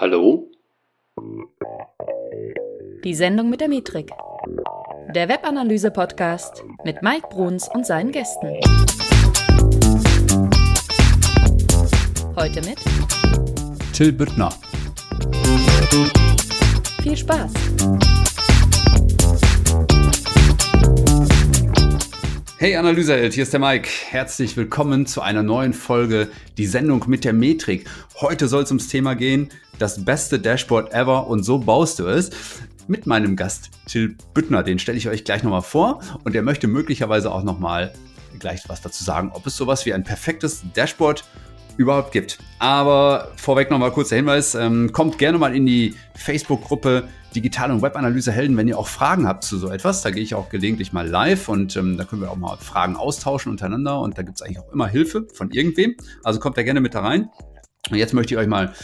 Hallo? Die Sendung mit der Metrik. Der Webanalyse-Podcast mit Mike Bruns und seinen Gästen. Heute mit Till Büttner. Viel Spaß! Hey Analyseheld, hier ist der Mike. Herzlich willkommen zu einer neuen Folge, die Sendung mit der Metrik. Heute soll es ums Thema gehen, das beste Dashboard ever und so baust du es. Mit meinem Gast Till Büttner, den stelle ich euch gleich nochmal vor und er möchte möglicherweise auch nochmal gleich was dazu sagen, ob es sowas wie ein perfektes Dashboard überhaupt gibt. Aber vorweg nochmal kurzer Hinweis, ähm, kommt gerne mal in die Facebook-Gruppe Digital- und Webanalyse-Helden, wenn ihr auch Fragen habt zu so etwas. Da gehe ich auch gelegentlich mal live und ähm, da können wir auch mal Fragen austauschen untereinander und da gibt es eigentlich auch immer Hilfe von irgendwem. Also kommt da gerne mit da rein. Und jetzt möchte ich euch mal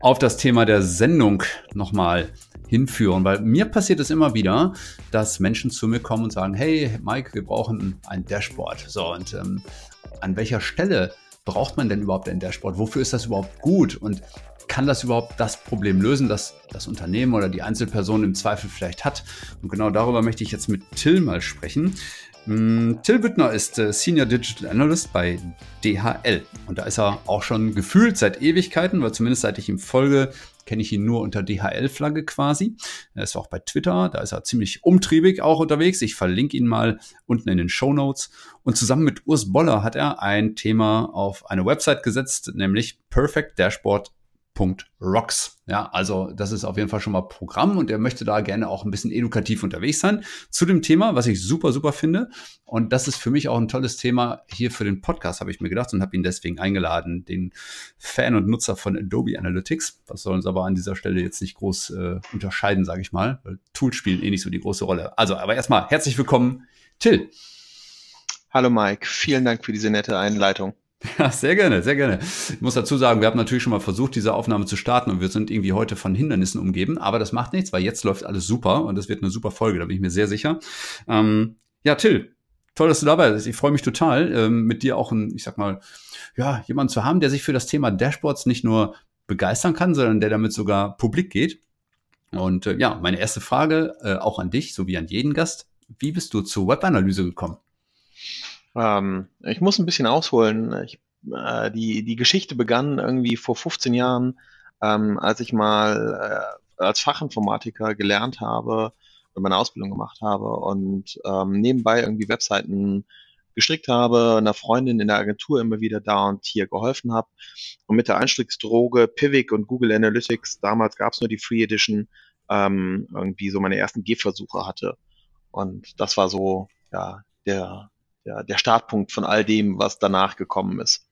auf das Thema der Sendung nochmal hinführen, weil mir passiert es immer wieder, dass Menschen zu mir kommen und sagen, hey Mike, wir brauchen ein Dashboard. So, und ähm, an welcher Stelle braucht man denn überhaupt ein Dashboard? Wofür ist das überhaupt gut? Und kann das überhaupt das Problem lösen, das das Unternehmen oder die Einzelperson im Zweifel vielleicht hat? Und genau darüber möchte ich jetzt mit Till mal sprechen. Mm, Till Wittner ist äh, Senior Digital Analyst bei DHL und da ist er auch schon gefühlt seit Ewigkeiten, weil zumindest seit ich ihm folge, kenne ich ihn nur unter DHL-Flagge quasi. Er ist auch bei Twitter, da ist er ziemlich umtriebig auch unterwegs. Ich verlinke ihn mal unten in den Show Notes. Und zusammen mit Urs Boller hat er ein Thema auf eine Website gesetzt, nämlich Perfect Dashboard Rocks. Ja, also das ist auf jeden Fall schon mal Programm und er möchte da gerne auch ein bisschen edukativ unterwegs sein zu dem Thema, was ich super, super finde. Und das ist für mich auch ein tolles Thema hier für den Podcast, habe ich mir gedacht und habe ihn deswegen eingeladen, den Fan und Nutzer von Adobe Analytics. Das soll uns aber an dieser Stelle jetzt nicht groß äh, unterscheiden, sage ich mal, weil Tools spielen eh nicht so die große Rolle. Also, aber erstmal herzlich willkommen, Till. Hallo Mike, vielen Dank für diese nette Einleitung. Ja, sehr gerne, sehr gerne. Ich muss dazu sagen, wir haben natürlich schon mal versucht, diese Aufnahme zu starten und wir sind irgendwie heute von Hindernissen umgeben, aber das macht nichts, weil jetzt läuft alles super und es wird eine super Folge, da bin ich mir sehr sicher. Ähm, ja, Till, toll, dass du dabei bist. Ich freue mich total, ähm, mit dir auch ein, ich sag mal, ja, jemanden zu haben, der sich für das Thema Dashboards nicht nur begeistern kann, sondern der damit sogar publik geht. Und äh, ja, meine erste Frage, äh, auch an dich, sowie an jeden Gast. Wie bist du zur Webanalyse gekommen? Ähm, ich muss ein bisschen ausholen. Ich, äh, die, die Geschichte begann irgendwie vor 15 Jahren, ähm, als ich mal äh, als Fachinformatiker gelernt habe und meine Ausbildung gemacht habe und ähm, nebenbei irgendwie Webseiten gestrickt habe, einer Freundin in der Agentur immer wieder da und hier geholfen habe. Und mit der Einstiegsdroge Pivik und Google Analytics, damals gab es nur die Free Edition, ähm, irgendwie so meine ersten Gehversuche hatte. Und das war so ja, der, der, der Startpunkt von all dem, was danach gekommen ist.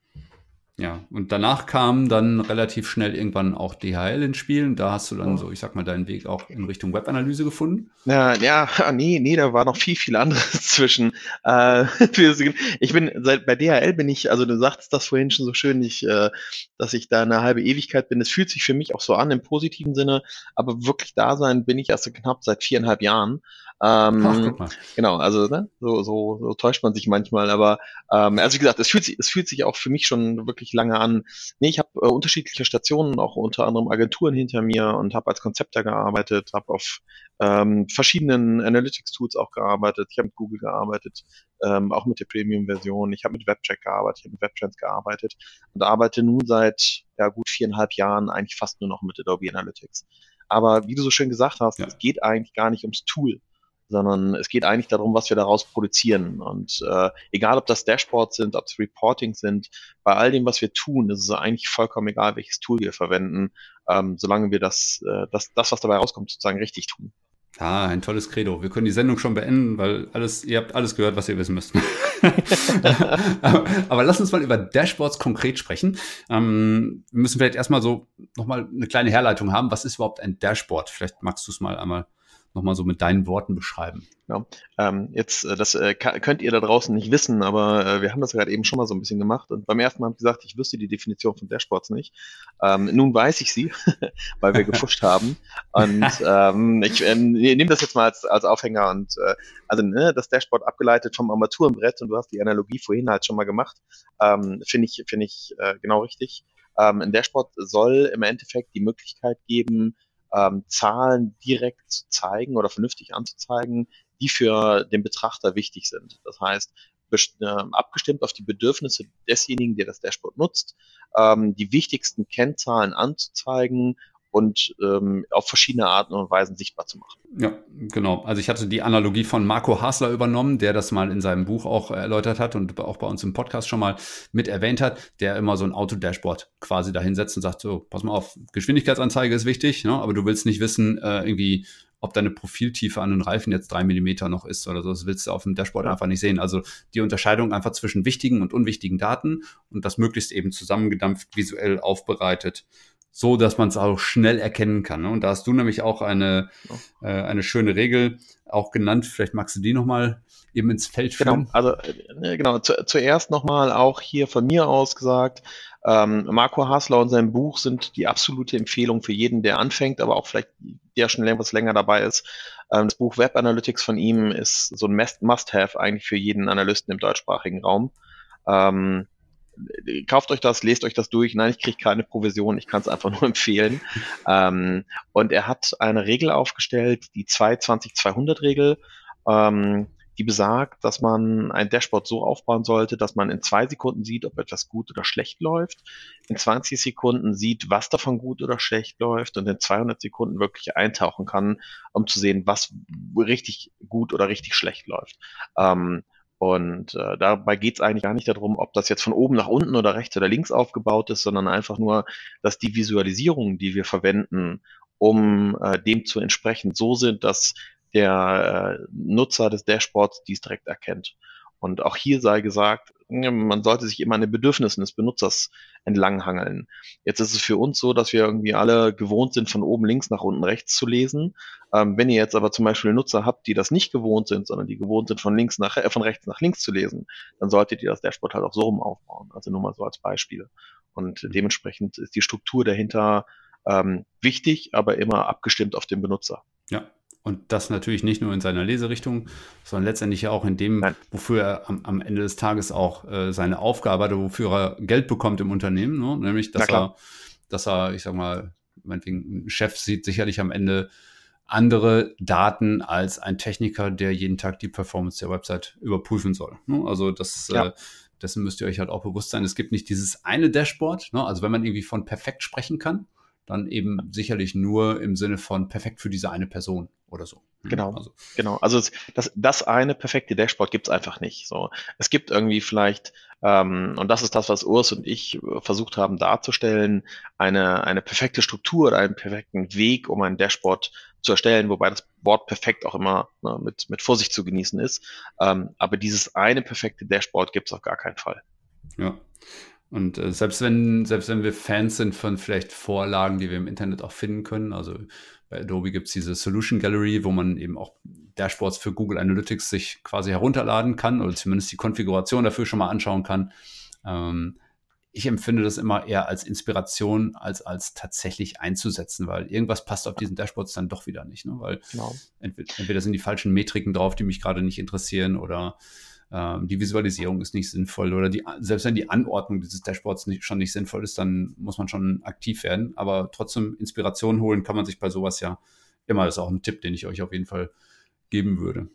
Ja, und danach kam dann relativ schnell irgendwann auch DHL ins Spiel. Und da hast du dann so, ich sag mal, deinen Weg auch in Richtung Webanalyse gefunden. Ja, ja, nee, nee, da war noch viel, viel anderes zwischen. Äh, ich bin seit bei DHL bin ich, also du sagst das vorhin schon so schön, ich, äh, dass ich da eine halbe Ewigkeit bin. Es fühlt sich für mich auch so an im positiven Sinne, aber wirklich da sein bin ich erst knapp seit viereinhalb Jahren. Ähm, Ach, genau, also ne, so, so, so täuscht man sich manchmal, aber ähm, also wie gesagt, es fühlt sich, es fühlt sich auch für mich schon wirklich lange an. Nee, ich habe äh, unterschiedliche Stationen, auch unter anderem Agenturen hinter mir und habe als Konzepter gearbeitet, habe auf ähm, verschiedenen Analytics-Tools auch gearbeitet. Ich habe mit Google gearbeitet, ähm, auch mit der Premium-Version. Ich habe mit WebCheck gearbeitet, ich habe mit WebTrends gearbeitet und arbeite nun seit ja, gut viereinhalb Jahren eigentlich fast nur noch mit Adobe Analytics. Aber wie du so schön gesagt hast, ja. es geht eigentlich gar nicht ums Tool, sondern es geht eigentlich darum, was wir daraus produzieren. Und äh, egal, ob das Dashboards sind, ob es Reporting sind, bei all dem, was wir tun, ist es eigentlich vollkommen egal, welches Tool wir verwenden, ähm, solange wir das, äh, das, das, was dabei rauskommt, sozusagen richtig tun. Ah, ein tolles Credo. Wir können die Sendung schon beenden, weil alles, ihr habt alles gehört, was ihr wissen müsst. aber, aber lass uns mal über Dashboards konkret sprechen. Ähm, wir müssen vielleicht erstmal so nochmal eine kleine Herleitung haben. Was ist überhaupt ein Dashboard? Vielleicht magst du es mal einmal nochmal so mit deinen Worten beschreiben. Ja, ähm, jetzt, äh, das äh, könnt ihr da draußen nicht wissen, aber äh, wir haben das gerade eben schon mal so ein bisschen gemacht und beim ersten Mal habe ich gesagt, ich wüsste die Definition von Dashboards nicht. Ähm, nun weiß ich sie, weil wir gefuscht haben und ähm, ich äh, nehme das jetzt mal als, als Aufhänger und äh, also ne, das Dashboard abgeleitet vom Armaturenbrett und du hast die Analogie vorhin halt schon mal gemacht, ähm, finde ich, finde ich äh, genau richtig. Ähm, ein Dashboard soll im Endeffekt die Möglichkeit geben, ähm, Zahlen direkt zu zeigen oder vernünftig anzuzeigen, die für den Betrachter wichtig sind. Das heißt, äh, abgestimmt auf die Bedürfnisse desjenigen, der das Dashboard nutzt, ähm, die wichtigsten Kennzahlen anzuzeigen und ähm, auf verschiedene Arten und Weisen sichtbar zu machen. Ja, genau. Also ich hatte die Analogie von Marco Hasler übernommen, der das mal in seinem Buch auch erläutert hat und auch bei uns im Podcast schon mal mit erwähnt hat, der immer so ein Autodashboard quasi dahinsetzt und sagt, so, pass mal auf, Geschwindigkeitsanzeige ist wichtig, ne? aber du willst nicht wissen, äh, irgendwie, ob deine Profiltiefe an den Reifen jetzt drei Millimeter noch ist oder so. Das willst du auf dem Dashboard ja. einfach nicht sehen. Also die Unterscheidung einfach zwischen wichtigen und unwichtigen Daten und das möglichst eben zusammengedampft, visuell aufbereitet so, dass man es auch schnell erkennen kann. Ne? Und da hast du nämlich auch eine, äh, eine schöne Regel auch genannt. Vielleicht magst du die nochmal eben ins Feld führen. Genau, also äh, genau, zu, zuerst nochmal auch hier von mir aus gesagt, ähm, Marco Hasler und sein Buch sind die absolute Empfehlung für jeden, der anfängt, aber auch vielleicht der schon etwas länger dabei ist. Ähm, das Buch Web Analytics von ihm ist so ein Must-Have eigentlich für jeden Analysten im deutschsprachigen Raum. Ähm, kauft euch das, lest euch das durch. Nein, ich kriege keine Provision, ich kann es einfach nur empfehlen. Ähm, und er hat eine Regel aufgestellt, die 220-200-Regel, ähm, die besagt, dass man ein Dashboard so aufbauen sollte, dass man in zwei Sekunden sieht, ob etwas gut oder schlecht läuft, in 20 Sekunden sieht, was davon gut oder schlecht läuft und in 200 Sekunden wirklich eintauchen kann, um zu sehen, was richtig gut oder richtig schlecht läuft. Ähm, und äh, dabei geht es eigentlich gar nicht darum, ob das jetzt von oben nach unten oder rechts oder links aufgebaut ist, sondern einfach nur, dass die Visualisierungen, die wir verwenden, um äh, dem zu entsprechen, so sind, dass der äh, Nutzer des Dashboards dies direkt erkennt. Und auch hier sei gesagt, man sollte sich immer an den Bedürfnissen des Benutzers entlanghangeln. Jetzt ist es für uns so, dass wir irgendwie alle gewohnt sind, von oben links nach unten rechts zu lesen. Ähm, wenn ihr jetzt aber zum Beispiel Nutzer habt, die das nicht gewohnt sind, sondern die gewohnt sind, von links nach, äh, von rechts nach links zu lesen, dann solltet ihr das Dashboard halt auch so rum aufbauen. Also nur mal so als Beispiel. Und dementsprechend ist die Struktur dahinter ähm, wichtig, aber immer abgestimmt auf den Benutzer. Ja, und das natürlich nicht nur in seiner Leserichtung, sondern letztendlich auch in dem, wofür er am, am, Ende des Tages auch äh, seine Aufgabe hat, wofür er Geld bekommt im Unternehmen, ne? nämlich, dass er, dass er, ich sag mal, meinetwegen, ein Chef sieht sicherlich am Ende andere Daten als ein Techniker, der jeden Tag die Performance der Website überprüfen soll. Ne? Also das, ja. äh, dessen müsst ihr euch halt auch bewusst sein. Es gibt nicht dieses eine Dashboard. Ne? Also wenn man irgendwie von perfekt sprechen kann, dann eben sicherlich nur im Sinne von perfekt für diese eine Person oder so. Hm, genau, also. genau. Also das, das eine perfekte Dashboard gibt es einfach nicht. So, es gibt irgendwie vielleicht, ähm, und das ist das, was Urs und ich versucht haben darzustellen, eine, eine perfekte Struktur oder einen perfekten Weg, um ein Dashboard zu erstellen, wobei das Wort perfekt auch immer ne, mit, mit Vorsicht zu genießen ist. Ähm, aber dieses eine perfekte Dashboard gibt es auf gar keinen Fall. Ja. Und äh, selbst wenn, selbst wenn wir Fans sind von vielleicht Vorlagen, die wir im Internet auch finden können, also bei Adobe gibt es diese Solution Gallery, wo man eben auch Dashboards für Google Analytics sich quasi herunterladen kann oder zumindest die Konfiguration dafür schon mal anschauen kann. Ähm, ich empfinde das immer eher als Inspiration, als als tatsächlich einzusetzen, weil irgendwas passt auf diesen Dashboards dann doch wieder nicht. Ne? Weil genau. entweder, entweder sind die falschen Metriken drauf, die mich gerade nicht interessieren, oder ähm, die Visualisierung ist nicht sinnvoll oder die, selbst wenn die Anordnung dieses Dashboards nicht, schon nicht sinnvoll ist, dann muss man schon aktiv werden. Aber trotzdem Inspiration holen kann man sich bei sowas ja immer. Das ist auch ein Tipp, den ich euch auf jeden Fall geben würde.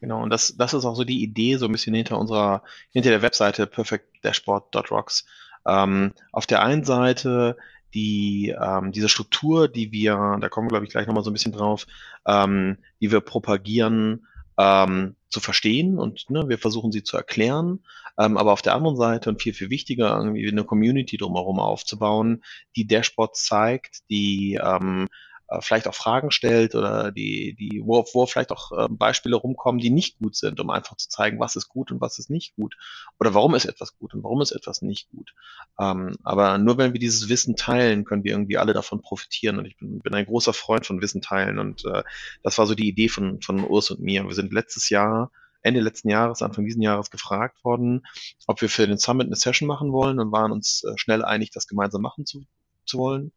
Genau, und das, das ist auch so die Idee, so ein bisschen hinter unserer, hinter der Webseite perfectdashboard.rocks. Ähm, auf der einen Seite die ähm, diese Struktur, die wir, da kommen wir glaube ich gleich nochmal so ein bisschen drauf, ähm, die wir propagieren, ähm, zu verstehen und ne, wir versuchen sie zu erklären. Ähm, aber auf der anderen Seite und viel, viel wichtiger, irgendwie eine Community drumherum aufzubauen, die Dashboards zeigt, die ähm, äh, vielleicht auch Fragen stellt oder die, die, wo, wo vielleicht auch äh, Beispiele rumkommen, die nicht gut sind, um einfach zu zeigen, was ist gut und was ist nicht gut. Oder warum ist etwas gut und warum ist etwas nicht gut. Ähm, aber nur wenn wir dieses Wissen teilen, können wir irgendwie alle davon profitieren. Und ich bin, bin ein großer Freund von Wissen teilen. Und äh, das war so die Idee von, von Urs und mir. Wir sind letztes Jahr Ende letzten Jahres, Anfang diesen Jahres gefragt worden, ob wir für den Summit eine Session machen wollen und waren uns schnell einig, das gemeinsam machen zu, zu wollen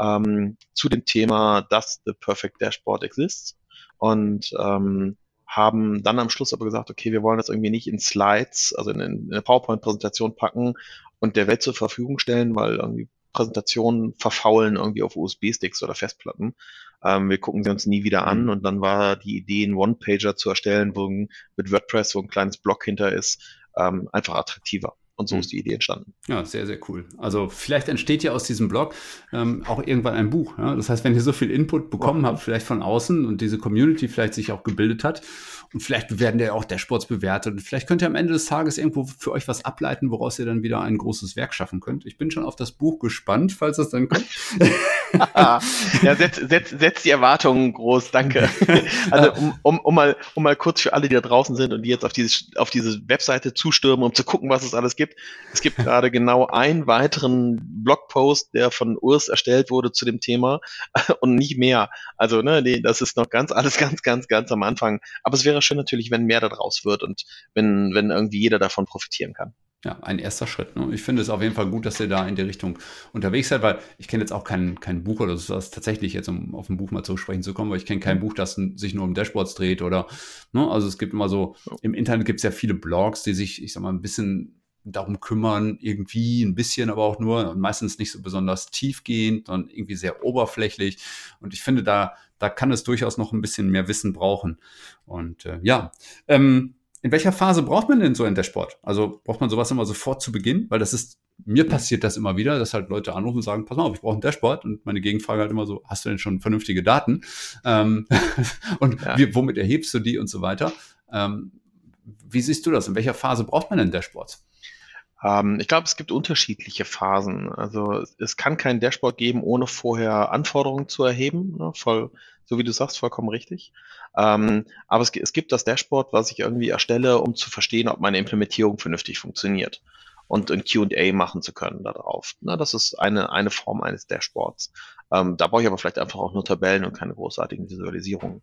ähm, zu dem Thema, dass the perfect dashboard exists und ähm, haben dann am Schluss aber gesagt, okay, wir wollen das irgendwie nicht in Slides, also in, in eine PowerPoint-Präsentation packen und der Welt zur Verfügung stellen, weil irgendwie Präsentationen verfaulen irgendwie auf USB-Sticks oder Festplatten. Ähm, wir gucken sie uns nie wieder an mhm. und dann war die Idee, einen One-Pager zu erstellen, wo mit WordPress so ein kleines Block hinter ist, ähm, einfach attraktiver. Und so mhm. ist die Idee entstanden. Ja, sehr, sehr cool. Also vielleicht entsteht ja aus diesem Blog ähm, auch irgendwann ein Buch. Ja? Das heißt, wenn ihr so viel Input bekommen habt, vielleicht von außen und diese Community vielleicht sich auch gebildet hat und vielleicht werden ja auch Dashboards bewertet und vielleicht könnt ihr am Ende des Tages irgendwo für euch was ableiten, woraus ihr dann wieder ein großes Werk schaffen könnt. Ich bin schon auf das Buch gespannt, falls es dann kommt. ja, setz, setz, setz die Erwartungen groß, danke. Also um, um, um, mal, um mal kurz für alle, die da draußen sind und die jetzt auf diese, auf diese Webseite zustürmen, um zu gucken, was es alles gibt. Es gibt gerade genau einen weiteren Blogpost, der von Urs erstellt wurde zu dem Thema und nicht mehr. Also, ne, nee, das ist noch ganz, alles ganz, ganz, ganz am Anfang. Aber es wäre schön natürlich, wenn mehr daraus wird und wenn, wenn irgendwie jeder davon profitieren kann ja, ein erster Schritt. Ne? Ich finde es auf jeden Fall gut, dass ihr da in die Richtung unterwegs seid, weil ich kenne jetzt auch kein, kein Buch oder so, das tatsächlich jetzt, um auf ein Buch mal zu sprechen zu kommen, weil ich kenne kein Buch, das sich nur um Dashboards dreht oder, ne? also es gibt immer so, im Internet gibt es ja viele Blogs, die sich, ich sag mal, ein bisschen darum kümmern, irgendwie ein bisschen, aber auch nur und meistens nicht so besonders tiefgehend, sondern irgendwie sehr oberflächlich. Und ich finde, da, da kann es durchaus noch ein bisschen mehr Wissen brauchen. Und äh, ja, ähm, in welcher Phase braucht man denn so ein Dashboard? Also braucht man sowas immer sofort zu Beginn? Weil das ist, mir passiert das immer wieder, dass halt Leute anrufen und sagen, pass mal auf, ich brauche ein Dashboard. Und meine Gegenfrage halt immer so, hast du denn schon vernünftige Daten? Ähm, und ja. wie, womit erhebst du die und so weiter? Ähm, wie siehst du das? In welcher Phase braucht man denn Dashboards? Ähm, ich glaube, es gibt unterschiedliche Phasen. Also es kann kein Dashboard geben, ohne vorher Anforderungen zu erheben. Ne? Voll, so wie du sagst, vollkommen richtig. Ähm, aber es, es, gibt das Dashboard, was ich irgendwie erstelle, um zu verstehen, ob meine Implementierung vernünftig funktioniert und ein Q&A machen zu können darauf. Na, das ist eine, eine Form eines Dashboards. Ähm, da brauche ich aber vielleicht einfach auch nur Tabellen und keine großartigen Visualisierungen.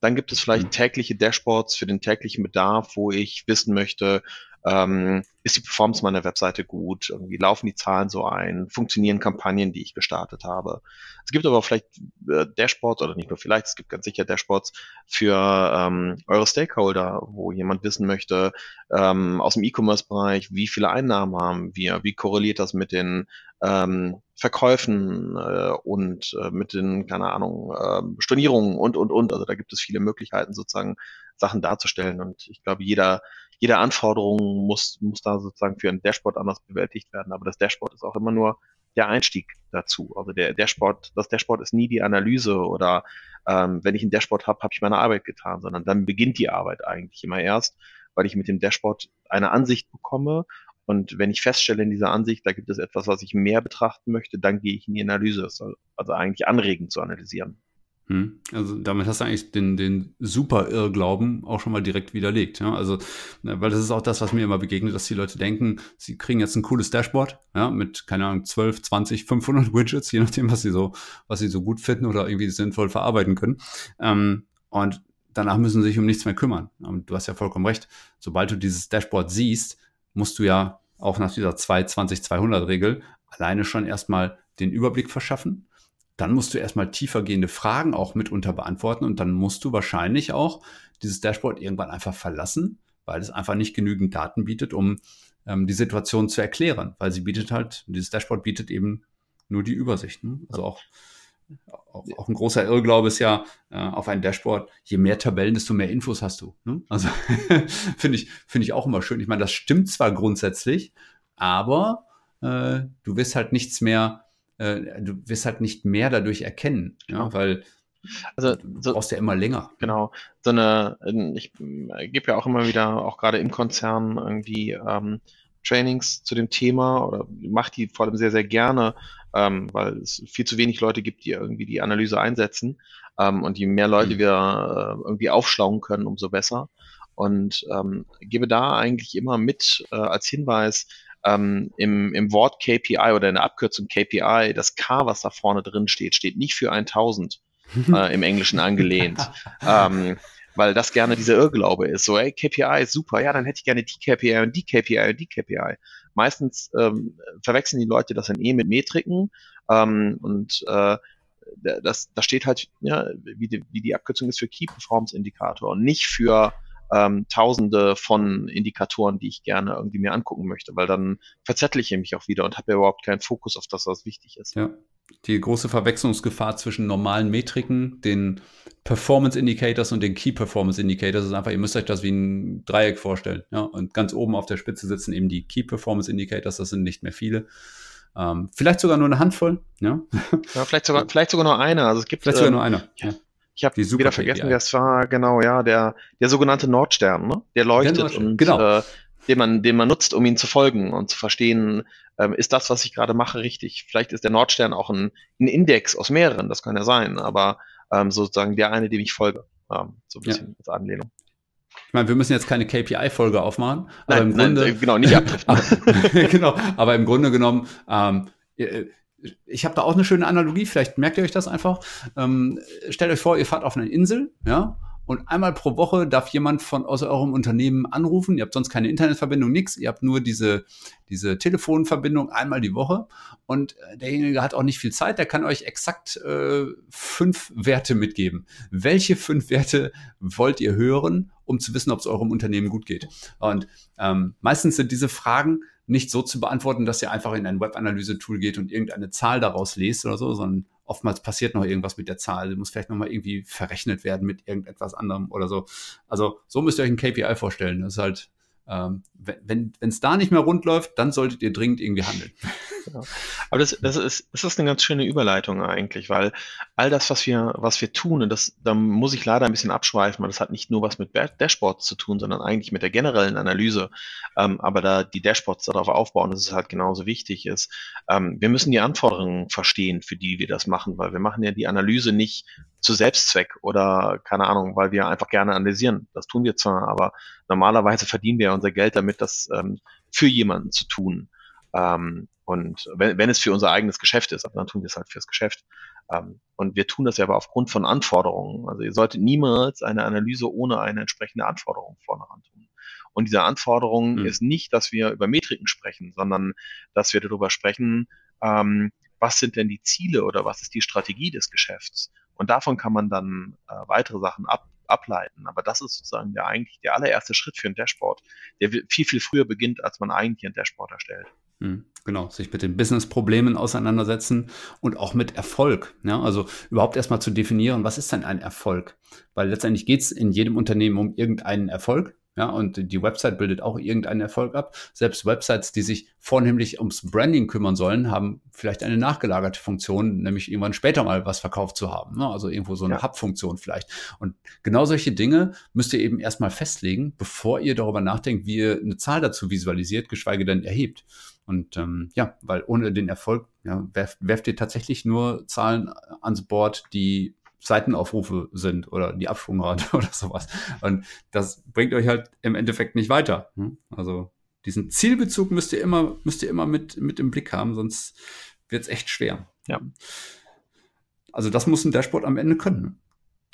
Dann gibt es vielleicht mhm. tägliche Dashboards für den täglichen Bedarf, wo ich wissen möchte, ähm, ist die Performance meiner Webseite gut? Irgendwie laufen die Zahlen so ein? Funktionieren Kampagnen, die ich gestartet habe? Es gibt aber vielleicht äh, Dashboards oder nicht nur vielleicht, es gibt ganz sicher Dashboards für ähm, eure Stakeholder, wo jemand wissen möchte ähm, aus dem E-Commerce-Bereich, wie viele Einnahmen haben wir, wie korreliert das mit den ähm, Verkäufen äh, und äh, mit den, keine Ahnung, äh, Stornierungen und, und, und. Also da gibt es viele Möglichkeiten, sozusagen Sachen darzustellen. Und ich glaube, jeder jede Anforderung muss, muss da sozusagen für ein Dashboard anders bewältigt werden. Aber das Dashboard ist auch immer nur der Einstieg dazu. Also der Dashboard, das Dashboard ist nie die Analyse oder ähm, wenn ich ein Dashboard habe, habe ich meine Arbeit getan, sondern dann beginnt die Arbeit eigentlich immer erst, weil ich mit dem Dashboard eine Ansicht bekomme und wenn ich feststelle in dieser Ansicht, da gibt es etwas, was ich mehr betrachten möchte, dann gehe ich in die Analyse. Also eigentlich anregend zu analysieren. Hm. Also damit hast du eigentlich den, den super Irrglauben auch schon mal direkt widerlegt. Ja? Also, ne, weil das ist auch das, was mir immer begegnet, dass die Leute denken, sie kriegen jetzt ein cooles Dashboard, ja, mit, keine Ahnung, 12, 20, 500 Widgets, je nachdem, was sie so, was sie so gut finden oder irgendwie sinnvoll verarbeiten können. Ähm, und danach müssen sie sich um nichts mehr kümmern. Und du hast ja vollkommen recht. Sobald du dieses Dashboard siehst, musst du ja auch nach dieser 2, 20, 200 Regel alleine schon erstmal den Überblick verschaffen dann musst du erstmal tiefergehende Fragen auch mitunter beantworten und dann musst du wahrscheinlich auch dieses Dashboard irgendwann einfach verlassen, weil es einfach nicht genügend Daten bietet, um ähm, die Situation zu erklären, weil sie bietet halt, dieses Dashboard bietet eben nur die Übersicht. Ne? Also auch, auch, auch, ein großer Irrglaube ist ja äh, auf ein Dashboard, je mehr Tabellen, desto mehr Infos hast du. Ne? Also finde ich, finde ich auch immer schön. Ich meine, das stimmt zwar grundsätzlich, aber äh, du wirst halt nichts mehr äh, du wirst halt nicht mehr dadurch erkennen, ja, genau. weil also, du brauchst ja immer länger. Genau. So eine, ich gebe ja auch immer wieder, auch gerade im Konzern, irgendwie ähm, Trainings zu dem Thema oder mache die vor allem sehr, sehr gerne, ähm, weil es viel zu wenig Leute gibt, die irgendwie die Analyse einsetzen. Ähm, und je mehr Leute mhm. wir äh, irgendwie aufschlauen können, umso besser. Und ähm, gebe da eigentlich immer mit äh, als Hinweis, ähm, im, im Wort KPI oder in der Abkürzung KPI, das K, was da vorne drin steht, steht nicht für 1000 äh, im Englischen angelehnt. ähm, weil das gerne dieser Irrglaube ist. So, ey, KPI ist super, ja, dann hätte ich gerne die KPI und die KPI und die KPI. Meistens ähm, verwechseln die Leute das dann eh mit Metriken ähm, und äh, das, das steht halt, ja, wie die, wie die Abkürzung ist für Key Performance Indikator und nicht für ähm, tausende von Indikatoren, die ich gerne irgendwie mir angucken möchte, weil dann verzettle ich mich auch wieder und habe ja überhaupt keinen Fokus auf das, was wichtig ist. Ja. Die große Verwechslungsgefahr zwischen normalen Metriken, den Performance Indicators und den Key Performance Indicators ist einfach, ihr müsst euch das wie ein Dreieck vorstellen. Ja? Und ganz oben auf der Spitze sitzen eben die Key Performance Indicators, das sind nicht mehr viele. Ähm, vielleicht sogar nur eine Handvoll. Ja, ja vielleicht, sogar, vielleicht sogar nur eine. Also es gibt, vielleicht sogar ähm, nur eine. Ja. Ich habe wieder vergessen, das war genau, ja, der, der sogenannte Nordstern, ne? Der leuchtet der und genau. äh, den man, den man nutzt, um ihn zu folgen und zu verstehen, ähm, ist das, was ich gerade mache, richtig. Vielleicht ist der Nordstern auch ein, ein Index aus mehreren, das kann ja sein, aber ähm, sozusagen der eine, dem ich folge. Ähm, so ein bisschen ja. als Anlehnung. Ich meine, wir müssen jetzt keine KPI-Folge aufmachen, aber nein, im Grunde. Nein, genau, nicht abdriften. genau, aber im Grunde genommen, ähm, ich habe da auch eine schöne Analogie, vielleicht merkt ihr euch das einfach. Ähm, stellt euch vor, ihr fahrt auf eine Insel, ja, und einmal pro Woche darf jemand von aus eurem Unternehmen anrufen. Ihr habt sonst keine Internetverbindung, nix. Ihr habt nur diese, diese Telefonverbindung einmal die Woche. Und äh, derjenige hat auch nicht viel Zeit. Der kann euch exakt äh, fünf Werte mitgeben. Welche fünf Werte wollt ihr hören, um zu wissen, ob es eurem Unternehmen gut geht? Und ähm, meistens sind diese Fragen nicht so zu beantworten, dass ihr einfach in ein Webanalyse-Tool geht und irgendeine Zahl daraus lest oder so, sondern oftmals passiert noch irgendwas mit der Zahl. Sie muss vielleicht nochmal irgendwie verrechnet werden mit irgendetwas anderem oder so. Also so müsst ihr euch ein KPI vorstellen. Das ist halt ähm, wenn es da nicht mehr rund läuft, dann solltet ihr dringend irgendwie handeln. Ja. Aber das, das, ist, das ist eine ganz schöne Überleitung eigentlich, weil all das, was wir, was wir tun, und das, da muss ich leider ein bisschen abschweifen, weil das hat nicht nur was mit Dashboards zu tun, sondern eigentlich mit der generellen Analyse. Ähm, aber da die Dashboards darauf aufbauen, dass es halt genauso wichtig ist. Ähm, wir müssen die Anforderungen verstehen, für die wir das machen, weil wir machen ja die Analyse nicht zu Selbstzweck oder keine Ahnung, weil wir einfach gerne analysieren. Das tun wir zwar, aber normalerweise verdienen wir unser Geld damit, das ähm, für jemanden zu tun. Ähm, und wenn, wenn es für unser eigenes Geschäft ist, dann tun wir es halt fürs Geschäft. Ähm, und wir tun das ja aber aufgrund von Anforderungen. Also ihr solltet niemals eine Analyse ohne eine entsprechende Anforderung vorne ran tun. Und diese Anforderung mhm. ist nicht, dass wir über Metriken sprechen, sondern dass wir darüber sprechen, ähm, was sind denn die Ziele oder was ist die Strategie des Geschäfts? Und davon kann man dann äh, weitere Sachen ab, ableiten. Aber das ist sozusagen der eigentlich der allererste Schritt für ein Dashboard, der viel, viel früher beginnt, als man eigentlich ein Dashboard erstellt. Hm, genau, sich mit den Business-Problemen auseinandersetzen und auch mit Erfolg. Ja, also überhaupt erstmal zu definieren, was ist denn ein Erfolg? Weil letztendlich geht es in jedem Unternehmen um irgendeinen Erfolg. Ja, und die Website bildet auch irgendeinen Erfolg ab. Selbst Websites, die sich vornehmlich ums Branding kümmern sollen, haben vielleicht eine nachgelagerte Funktion, nämlich irgendwann später mal was verkauft zu haben. Ne? Also irgendwo so eine ja. Hub-Funktion vielleicht. Und genau solche Dinge müsst ihr eben erstmal festlegen, bevor ihr darüber nachdenkt, wie ihr eine Zahl dazu visualisiert, geschweige denn erhebt. Und ähm, ja, weil ohne den Erfolg ja, werft, werft ihr tatsächlich nur Zahlen ans Board, die Seitenaufrufe sind oder die Abschwungrate oder sowas. Und das bringt euch halt im Endeffekt nicht weiter. Hm? Also diesen Zielbezug müsst ihr immer, müsst ihr immer mit, mit im Blick haben, sonst wird es echt schwer. Ja. Also das muss ein Dashboard am Ende können.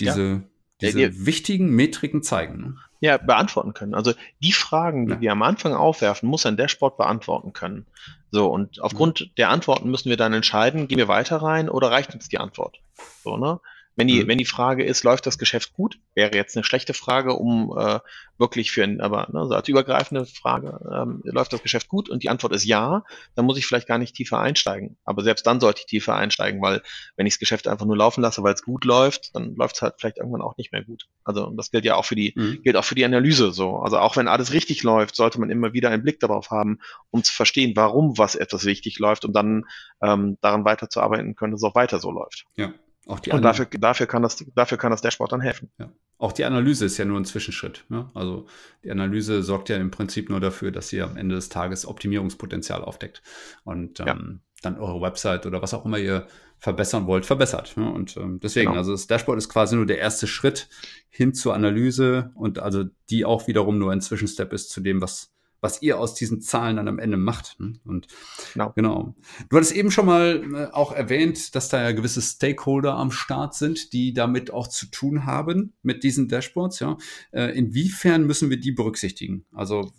Diese, ja. diese ja, wichtigen Metriken zeigen. Ne? Ja, beantworten können. Also die Fragen, die ja. wir am Anfang aufwerfen, muss ein Dashboard beantworten können. So, und aufgrund der Antworten müssen wir dann entscheiden, gehen wir weiter rein oder reicht uns die Antwort? So, ne? Wenn die, mhm. wenn die Frage ist, läuft das Geschäft gut, wäre jetzt eine schlechte Frage, um äh, wirklich für ein, aber ne, so als übergreifende Frage, ähm, läuft das Geschäft gut? Und die Antwort ist ja, dann muss ich vielleicht gar nicht tiefer einsteigen. Aber selbst dann sollte ich tiefer einsteigen, weil wenn ich das Geschäft einfach nur laufen lasse, weil es gut läuft, dann läuft es halt vielleicht irgendwann auch nicht mehr gut. Also das gilt ja auch für die, mhm. gilt auch für die Analyse so. Also auch wenn alles richtig läuft, sollte man immer wieder einen Blick darauf haben, um zu verstehen, warum was etwas richtig läuft und dann ähm, daran weiterzuarbeiten können, dass es auch weiter so läuft. Ja. Auch die und dafür, dafür, kann das, dafür kann das Dashboard dann helfen. Ja. Auch die Analyse ist ja nur ein Zwischenschritt. Ne? Also die Analyse sorgt ja im Prinzip nur dafür, dass ihr am Ende des Tages Optimierungspotenzial aufdeckt und ähm, ja. dann eure Website oder was auch immer ihr verbessern wollt, verbessert. Ne? Und ähm, deswegen, genau. also das Dashboard ist quasi nur der erste Schritt hin zur Analyse und also die auch wiederum nur ein Zwischenstep ist zu dem, was was ihr aus diesen Zahlen dann am Ende macht. Hm? Und genau. genau. Du hattest eben schon mal äh, auch erwähnt, dass da ja gewisse Stakeholder am Start sind, die damit auch zu tun haben mit diesen Dashboards. Ja, äh, inwiefern müssen wir die berücksichtigen? Also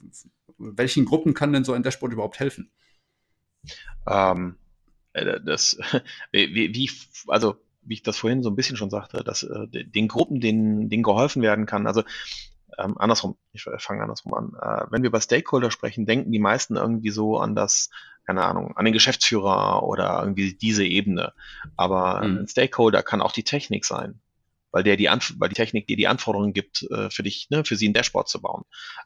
welchen Gruppen kann denn so ein Dashboard überhaupt helfen? Ähm, äh, das, wie, wie, also wie ich das vorhin so ein bisschen schon sagte, dass äh, den Gruppen, denen, denen geholfen werden kann. Also ähm, andersrum, ich fange andersrum an. Äh, wenn wir über Stakeholder sprechen, denken die meisten irgendwie so an das, keine Ahnung, an den Geschäftsführer oder irgendwie diese Ebene. Aber mhm. ein Stakeholder kann auch die Technik sein, weil der die, Anf weil die Technik dir die Anforderungen gibt, äh, für dich, ne, für sie ein Dashboard zu bauen.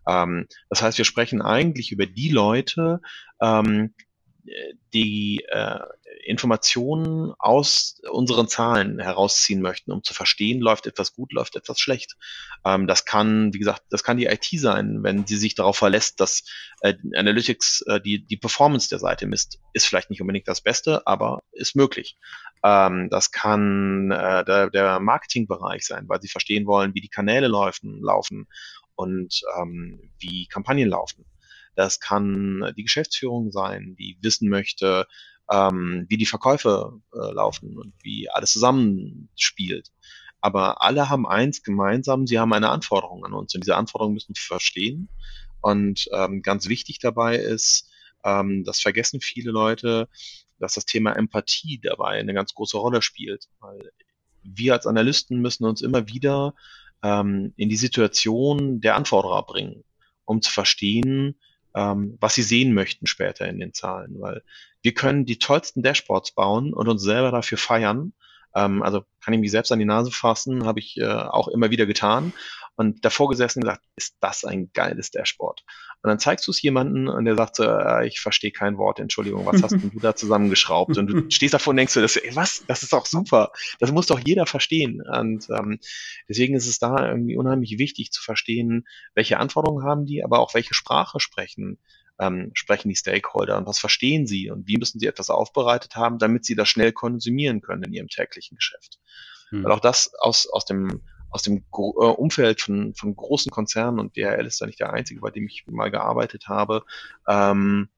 Ähm, das heißt, wir sprechen eigentlich über die Leute, ähm, die äh, Informationen aus unseren Zahlen herausziehen möchten, um zu verstehen, läuft etwas gut, läuft etwas schlecht. Ähm, das kann, wie gesagt, das kann die IT sein, wenn sie sich darauf verlässt, dass äh, Analytics äh, die, die Performance der Seite misst. Ist vielleicht nicht unbedingt das Beste, aber ist möglich. Ähm, das kann äh, der, der Marketingbereich sein, weil sie verstehen wollen, wie die Kanäle laufen, laufen und ähm, wie Kampagnen laufen. Das kann die Geschäftsführung sein, die wissen möchte, ähm, wie die Verkäufe äh, laufen und wie alles zusammenspielt. Aber alle haben eins gemeinsam, sie haben eine Anforderung an uns und diese Anforderung müssen wir verstehen. Und ähm, ganz wichtig dabei ist, ähm, das vergessen viele Leute, dass das Thema Empathie dabei eine ganz große Rolle spielt. Weil wir als Analysten müssen uns immer wieder ähm, in die Situation der Anforderer bringen, um zu verstehen, ähm, was sie sehen möchten später in den Zahlen. Weil wir können die tollsten Dashboards bauen und uns selber dafür feiern. Ähm, also kann ich mich selbst an die Nase fassen, habe ich äh, auch immer wieder getan und davor gesessen und gesagt, ist das ein geiles Dashboard? Und dann zeigst du es jemanden und der sagt so, äh, ich verstehe kein Wort, Entschuldigung, was hast denn du da zusammengeschraubt? Und du stehst davor und denkst so, das, ey, was, das ist doch super, das muss doch jeder verstehen. Und ähm, deswegen ist es da irgendwie unheimlich wichtig zu verstehen, welche Anforderungen haben die, aber auch welche Sprache sprechen. Ähm, sprechen die Stakeholder und was verstehen sie und wie müssen sie etwas aufbereitet haben, damit sie das schnell konsumieren können in ihrem täglichen Geschäft. Hm. Weil auch das aus, aus dem aus dem Gro äh, Umfeld von, von großen Konzernen und DHL ist da nicht der einzige, bei dem ich mal gearbeitet habe, ähm,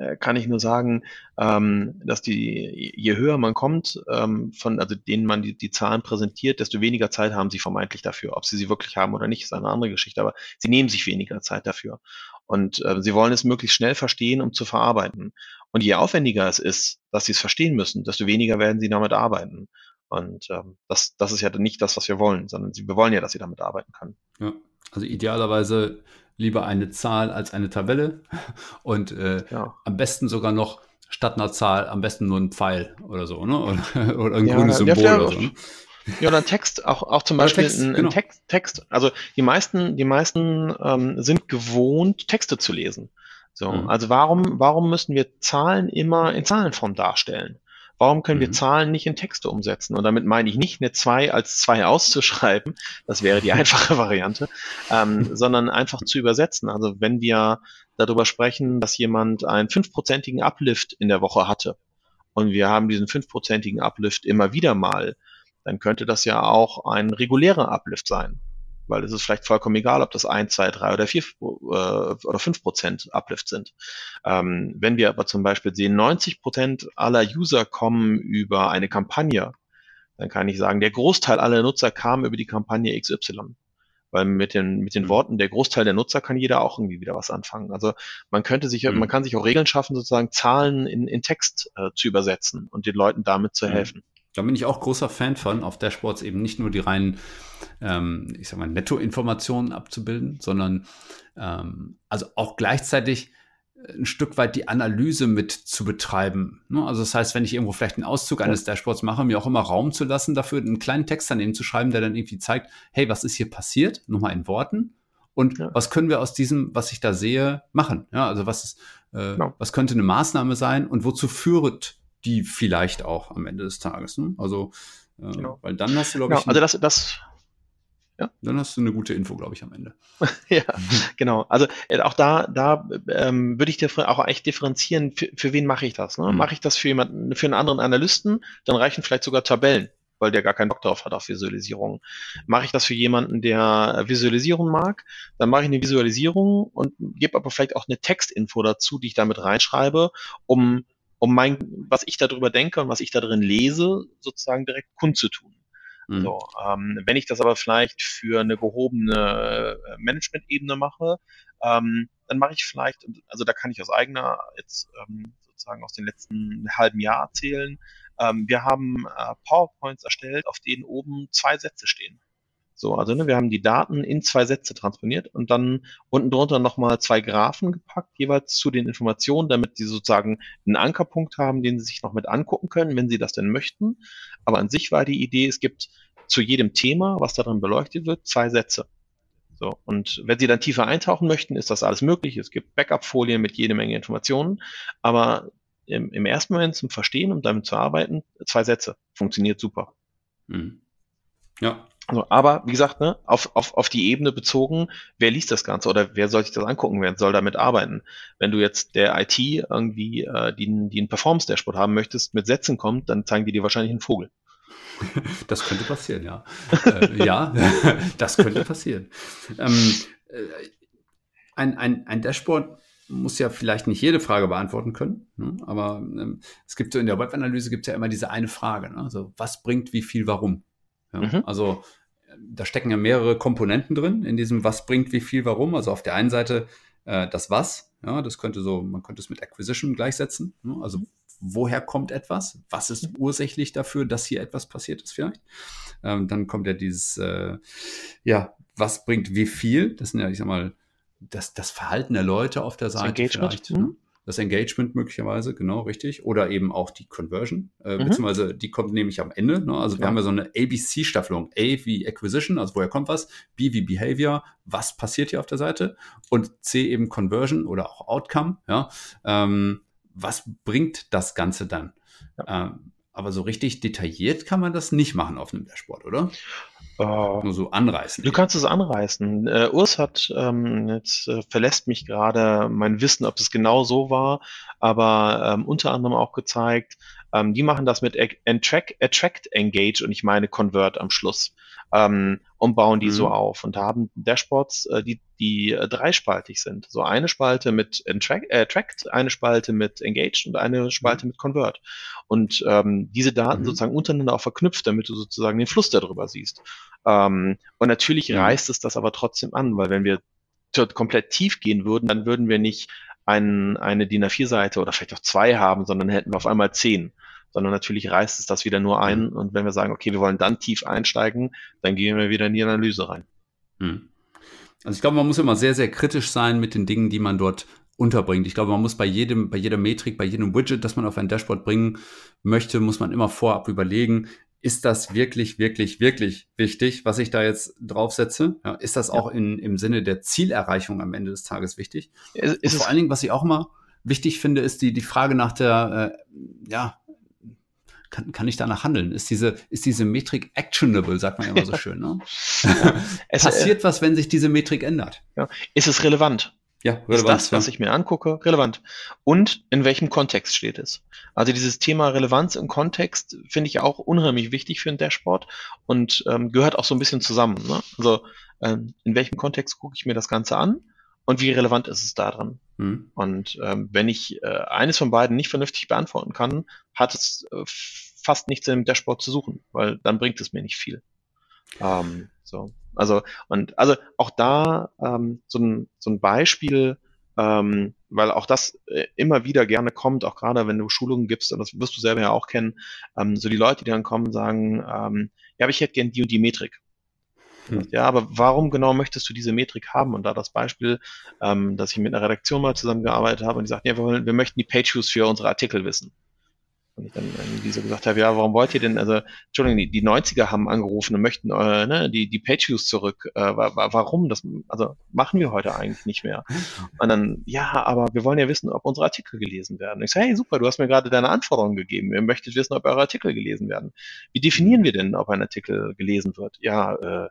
äh, kann ich nur sagen, ähm, dass die, je höher man kommt, ähm, von, also denen man die, die Zahlen präsentiert, desto weniger Zeit haben sie vermeintlich dafür. Ob sie sie wirklich haben oder nicht, ist eine andere Geschichte, aber sie nehmen sich weniger Zeit dafür. Und äh, sie wollen es möglichst schnell verstehen, um zu verarbeiten. Und je aufwendiger es ist, dass sie es verstehen müssen, desto weniger werden sie damit arbeiten. Und ähm, das, das ist ja nicht das, was wir wollen, sondern wir wollen ja, dass sie damit arbeiten können. Ja, also idealerweise lieber eine Zahl als eine Tabelle und äh, ja. am besten sogar noch statt einer Zahl am besten nur ein Pfeil oder so, ne? Oder, oder ein ja, grünes Symbol oder so. Ne? Ja, oder ein Text, auch, auch zum Beispiel Text, ein, ein genau. Text, Text. Also die meisten, die meisten ähm, sind gewohnt, Texte zu lesen. So, mhm. also warum, warum müssen wir Zahlen immer in Zahlenform darstellen? Warum können mhm. wir Zahlen nicht in Texte umsetzen? Und damit meine ich nicht eine 2 als 2 auszuschreiben, das wäre die einfache Variante, ähm, sondern einfach zu übersetzen. Also wenn wir darüber sprechen, dass jemand einen fünfprozentigen Uplift in der Woche hatte und wir haben diesen fünfprozentigen Uplift immer wieder mal, dann könnte das ja auch ein regulärer Uplift sein weil es ist vielleicht vollkommen egal, ob das ein, zwei, drei oder vier äh, oder fünf Prozent Uplift sind. Ähm, wenn wir aber zum Beispiel sehen, 90 Prozent aller User kommen über eine Kampagne, dann kann ich sagen, der Großteil aller Nutzer kam über die Kampagne XY. Weil mit den, mit den mhm. Worten, der Großteil der Nutzer kann jeder auch irgendwie wieder was anfangen. Also man könnte sich, mhm. man kann sich auch Regeln schaffen, sozusagen Zahlen in, in Text äh, zu übersetzen und den Leuten damit zu mhm. helfen. Da bin ich auch großer Fan von, auf Dashboards eben nicht nur die reinen, ähm, ich sag mal, Nettoinformationen abzubilden, sondern ähm, also auch gleichzeitig ein Stück weit die Analyse mit zu betreiben. Ne? Also das heißt, wenn ich irgendwo vielleicht einen Auszug eines Dashboards mache, mir auch immer Raum zu lassen, dafür einen kleinen Text daneben zu schreiben, der dann irgendwie zeigt, hey, was ist hier passiert? Nochmal in Worten. Und ja. was können wir aus diesem, was ich da sehe, machen? Ja, also was ist, äh, genau. was könnte eine Maßnahme sein und wozu führt die vielleicht auch am Ende des Tages. Ne? Also, äh, genau. weil dann hast du, glaube ich, also das, das, ja. Dann hast du eine gute Info, glaube ich, am Ende. ja, genau. Also äh, auch da, da ähm, würde ich dir auch echt differenzieren, für, für wen mache ich das? Ne? Mhm. Mache ich das für jemanden, für einen anderen Analysten, dann reichen vielleicht sogar Tabellen, weil der gar keinen Bock drauf hat auf Visualisierung. Mache ich das für jemanden, der Visualisierung mag, dann mache ich eine Visualisierung und gebe aber vielleicht auch eine Textinfo dazu, die ich damit reinschreibe, um um mein, was ich darüber denke und was ich da drin lese, sozusagen direkt kundzutun. Mhm. So, ähm, wenn ich das aber vielleicht für eine gehobene äh, Management-Ebene mache, ähm, dann mache ich vielleicht, also da kann ich aus eigener, jetzt ähm, sozusagen aus den letzten halben Jahr erzählen, ähm, wir haben äh, PowerPoints erstellt, auf denen oben zwei Sätze stehen. So, also ne, wir haben die Daten in zwei Sätze transponiert und dann unten drunter nochmal zwei Graphen gepackt, jeweils zu den Informationen, damit sie sozusagen einen Ankerpunkt haben, den sie sich noch mit angucken können, wenn sie das denn möchten. Aber an sich war die Idee, es gibt zu jedem Thema, was darin beleuchtet wird, zwei Sätze. So, und wenn Sie dann tiefer eintauchen möchten, ist das alles möglich. Es gibt Backup-Folien mit jede Menge Informationen, aber im, im ersten Moment zum Verstehen und damit zu arbeiten, zwei Sätze. Funktioniert super. Mhm. Ja. Also, aber wie gesagt, ne, auf, auf, auf die Ebene bezogen, wer liest das Ganze oder wer soll sich das angucken, wer soll damit arbeiten? Wenn du jetzt der IT irgendwie, äh, die, die einen Performance-Dashboard haben möchtest, mit Sätzen kommt, dann zeigen die dir wahrscheinlich einen Vogel. Das könnte passieren, ja. äh, ja, das könnte passieren. Ähm, äh, ein, ein, ein Dashboard muss ja vielleicht nicht jede Frage beantworten können, ne? aber ähm, es gibt so in der Webanalyse gibt es ja immer diese eine Frage, ne? also was bringt wie viel warum. Ja? Mhm. Also da stecken ja mehrere Komponenten drin in diesem was bringt wie viel warum. Also auf der einen Seite äh, das was, ja, das könnte so, man könnte es mit Acquisition gleichsetzen. Ne? Also woher kommt etwas? Was ist ursächlich dafür, dass hier etwas passiert ist vielleicht? Ähm, dann kommt ja dieses, äh, ja, was bringt wie viel? Das sind ja, ich sag mal, das, das Verhalten der Leute auf der Seite vielleicht. Mhm. Ne? Das Engagement möglicherweise, genau, richtig. Oder eben auch die Conversion, äh, mhm. beziehungsweise die kommt nämlich am Ende. Ne? Also wir haben ja so eine ABC-Staffelung. A wie Acquisition, also woher kommt was, B wie Behavior, was passiert hier auf der Seite und C eben Conversion oder auch Outcome, ja. Ähm, was bringt das Ganze dann? Ja. Ähm, aber so richtig detailliert kann man das nicht machen auf einem Dashboard, oder? Uh, Nur so anreißen. Du kannst es anreißen. Uh, Urs hat, ähm, jetzt äh, verlässt mich gerade mein Wissen, ob es genau so war, aber ähm, unter anderem auch gezeigt, ähm, die machen das mit Attract, Attract, Engage und ich meine Convert am Schluss ähm, und bauen die mhm. so auf und haben Dashboards, äh, die, die äh, dreispaltig sind. So eine Spalte mit Attract, äh, Attract, eine Spalte mit Engage und eine Spalte mhm. mit Convert. Und ähm, diese Daten mhm. sozusagen untereinander auch verknüpft, damit du sozusagen den Fluss darüber siehst. Ähm, und natürlich reißt es das aber trotzdem an, weil wenn wir komplett tief gehen würden, dann würden wir nicht ein, eine DIN A4-Seite oder vielleicht auch zwei haben, sondern hätten wir auf einmal zehn sondern natürlich reißt es das wieder nur ein. Mhm. Und wenn wir sagen, okay, wir wollen dann tief einsteigen, dann gehen wir wieder in die Analyse rein. Hm. Also ich glaube, man muss immer sehr, sehr kritisch sein mit den Dingen, die man dort unterbringt. Ich glaube, man muss bei jedem, bei jeder Metrik, bei jedem Widget, das man auf ein Dashboard bringen möchte, muss man immer vorab überlegen, ist das wirklich, wirklich, wirklich wichtig, was ich da jetzt draufsetze? Ja, ist das ja. auch in, im Sinne der Zielerreichung am Ende des Tages wichtig? Ist, ist vor allen Dingen, was ich auch immer wichtig finde, ist die, die Frage nach der, äh, ja, kann, kann ich danach handeln? Ist diese, ist diese Metrik actionable, sagt man ja immer so schön. Ne? es, Passiert äh, was, wenn sich diese Metrik ändert? Ja. Ist es relevant? Ja, relevant. Ist das, was ich mir angucke, relevant? Und in welchem Kontext steht es? Also dieses Thema Relevanz im Kontext finde ich auch unheimlich wichtig für ein Dashboard und ähm, gehört auch so ein bisschen zusammen. Ne? Also ähm, in welchem Kontext gucke ich mir das Ganze an und wie relevant ist es da dran? Hm. Und ähm, wenn ich äh, eines von beiden nicht vernünftig beantworten kann, hat es äh, fast nichts im Dashboard zu suchen, weil dann bringt es mir nicht viel. Ähm, so. Also, und also auch da ähm, so, ein, so ein Beispiel, ähm, weil auch das äh, immer wieder gerne kommt, auch gerade wenn du Schulungen gibst, und das wirst du selber ja auch kennen, ähm, so die Leute, die dann kommen, sagen, ähm, ja, aber ich hätte gern die und die Metrik. Hm. Ja, aber warum genau möchtest du diese Metrik haben? Und da das Beispiel, ähm, dass ich mit einer Redaktion mal zusammengearbeitet habe und die sagten, ja, wir, wir möchten die Page Views für unsere Artikel wissen. Und ich dann irgendwie so gesagt habe, ja, warum wollt ihr denn, also, Entschuldigung, die, die 90er haben angerufen und möchten äh, ne, die, die Page-Views zurück. Äh, wa, wa, warum? Das, also machen wir heute eigentlich nicht mehr. Und dann, ja, aber wir wollen ja wissen, ob unsere Artikel gelesen werden. Und ich sage, hey, super, du hast mir gerade deine Anforderungen gegeben. Ihr möchtet wissen, ob eure Artikel gelesen werden. Wie definieren wir denn, ob ein Artikel gelesen wird? Ja, äh,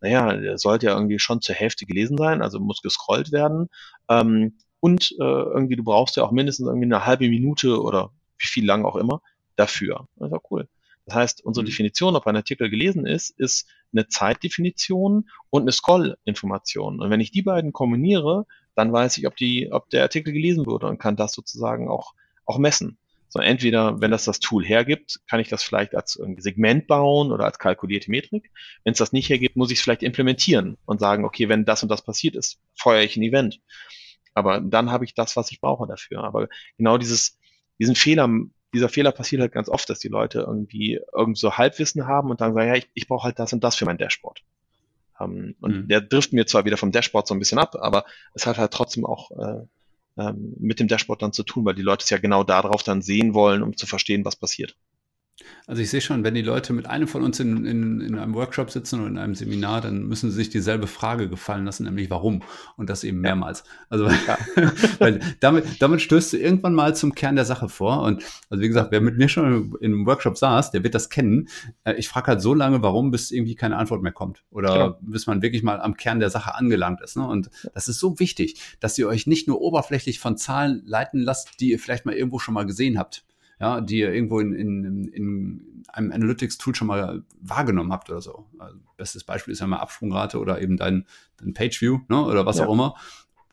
naja, der sollte ja irgendwie schon zur Hälfte gelesen sein, also muss gescrollt werden. Ähm, und äh, irgendwie, du brauchst ja auch mindestens irgendwie eine halbe Minute oder wie viel lang auch immer, dafür. Das ist auch cool. Das heißt, unsere mhm. Definition, ob ein Artikel gelesen ist, ist eine Zeitdefinition und eine Scroll-Information. Und wenn ich die beiden kombiniere, dann weiß ich, ob, die, ob der Artikel gelesen wurde und kann das sozusagen auch, auch messen. So, entweder, wenn das das Tool hergibt, kann ich das vielleicht als Segment bauen oder als kalkulierte Metrik. Wenn es das nicht hergibt, muss ich es vielleicht implementieren und sagen, okay, wenn das und das passiert ist, feuere ich ein Event. Aber dann habe ich das, was ich brauche dafür. Aber genau dieses, diesen Fehler, dieser Fehler passiert halt ganz oft, dass die Leute irgendwie irgend so Halbwissen haben und dann sagen, ja, ich, ich brauche halt das und das für mein Dashboard. Ähm, und mhm. der trifft mir zwar wieder vom Dashboard so ein bisschen ab, aber es hat halt trotzdem auch äh, ähm, mit dem Dashboard dann zu tun, weil die Leute es ja genau darauf dann sehen wollen, um zu verstehen, was passiert. Also ich sehe schon, wenn die Leute mit einem von uns in, in, in einem Workshop sitzen oder in einem Seminar, dann müssen sie sich dieselbe Frage gefallen lassen, nämlich warum. Und das eben mehrmals. Also ja. weil damit, damit stößt du irgendwann mal zum Kern der Sache vor. Und also wie gesagt, wer mit mir schon im Workshop saß, der wird das kennen. Äh, ich frage halt so lange, warum, bis irgendwie keine Antwort mehr kommt. Oder genau. bis man wirklich mal am Kern der Sache angelangt ist. Ne? Und das ist so wichtig, dass ihr euch nicht nur oberflächlich von Zahlen leiten lasst, die ihr vielleicht mal irgendwo schon mal gesehen habt ja, die ihr irgendwo in, in, in einem Analytics-Tool schon mal wahrgenommen habt oder so. Also, bestes Beispiel ist ja mal Absprungrate oder eben dein, dein Page-View ne, oder was ja. auch immer.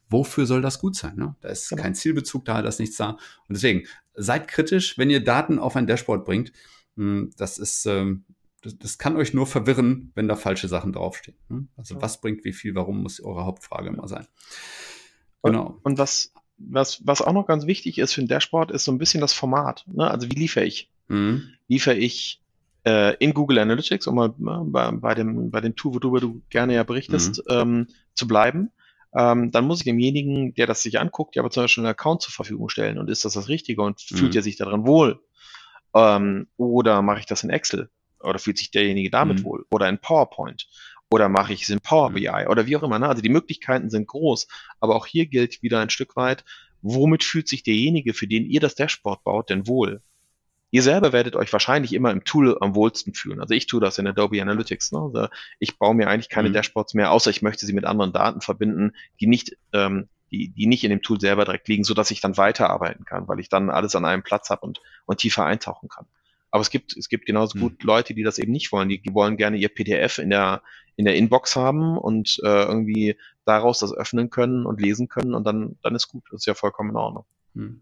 Wofür soll das gut sein? Ne? Da ist genau. kein Zielbezug da, da ist nichts da. Und deswegen, seid kritisch, wenn ihr Daten auf ein Dashboard bringt. Hm, das ist, ähm, das, das kann euch nur verwirren, wenn da falsche Sachen draufstehen. Ne? Also was bringt wie viel, warum muss eure Hauptfrage immer sein. Genau. Und, und was, was, was auch noch ganz wichtig ist für ein Dashboard, ist so ein bisschen das Format. Ne? Also wie liefere ich? Mhm. Liefere ich äh, in Google Analytics, um mal ne, bei, bei, dem, bei dem Tool, worüber du gerne ja berichtest, mhm. ähm, zu bleiben? Ähm, dann muss ich demjenigen, der das sich anguckt, ja aber zum Beispiel einen Account zur Verfügung stellen. Und ist das das Richtige und mhm. fühlt er sich daran wohl? Ähm, oder mache ich das in Excel? Oder fühlt sich derjenige damit mhm. wohl? Oder in PowerPoint? Oder mache ich es in Power BI oder wie auch immer. Ne? Also die Möglichkeiten sind groß, aber auch hier gilt wieder ein Stück weit, womit fühlt sich derjenige, für den ihr das Dashboard baut, denn wohl? Ihr selber werdet euch wahrscheinlich immer im Tool am wohlsten fühlen. Also ich tue das in Adobe Analytics. Ne? Also ich baue mir eigentlich keine mhm. Dashboards mehr, außer ich möchte sie mit anderen Daten verbinden, die nicht, ähm, die, die nicht in dem Tool selber direkt liegen, so dass ich dann weiterarbeiten kann, weil ich dann alles an einem Platz habe und, und tiefer eintauchen kann. Aber es gibt, es gibt genauso gut mhm. Leute, die das eben nicht wollen. Die, die wollen gerne ihr PDF in der, in der Inbox haben und äh, irgendwie daraus das öffnen können und lesen können und dann, dann ist gut. Das ist ja vollkommen in Ordnung. Mhm.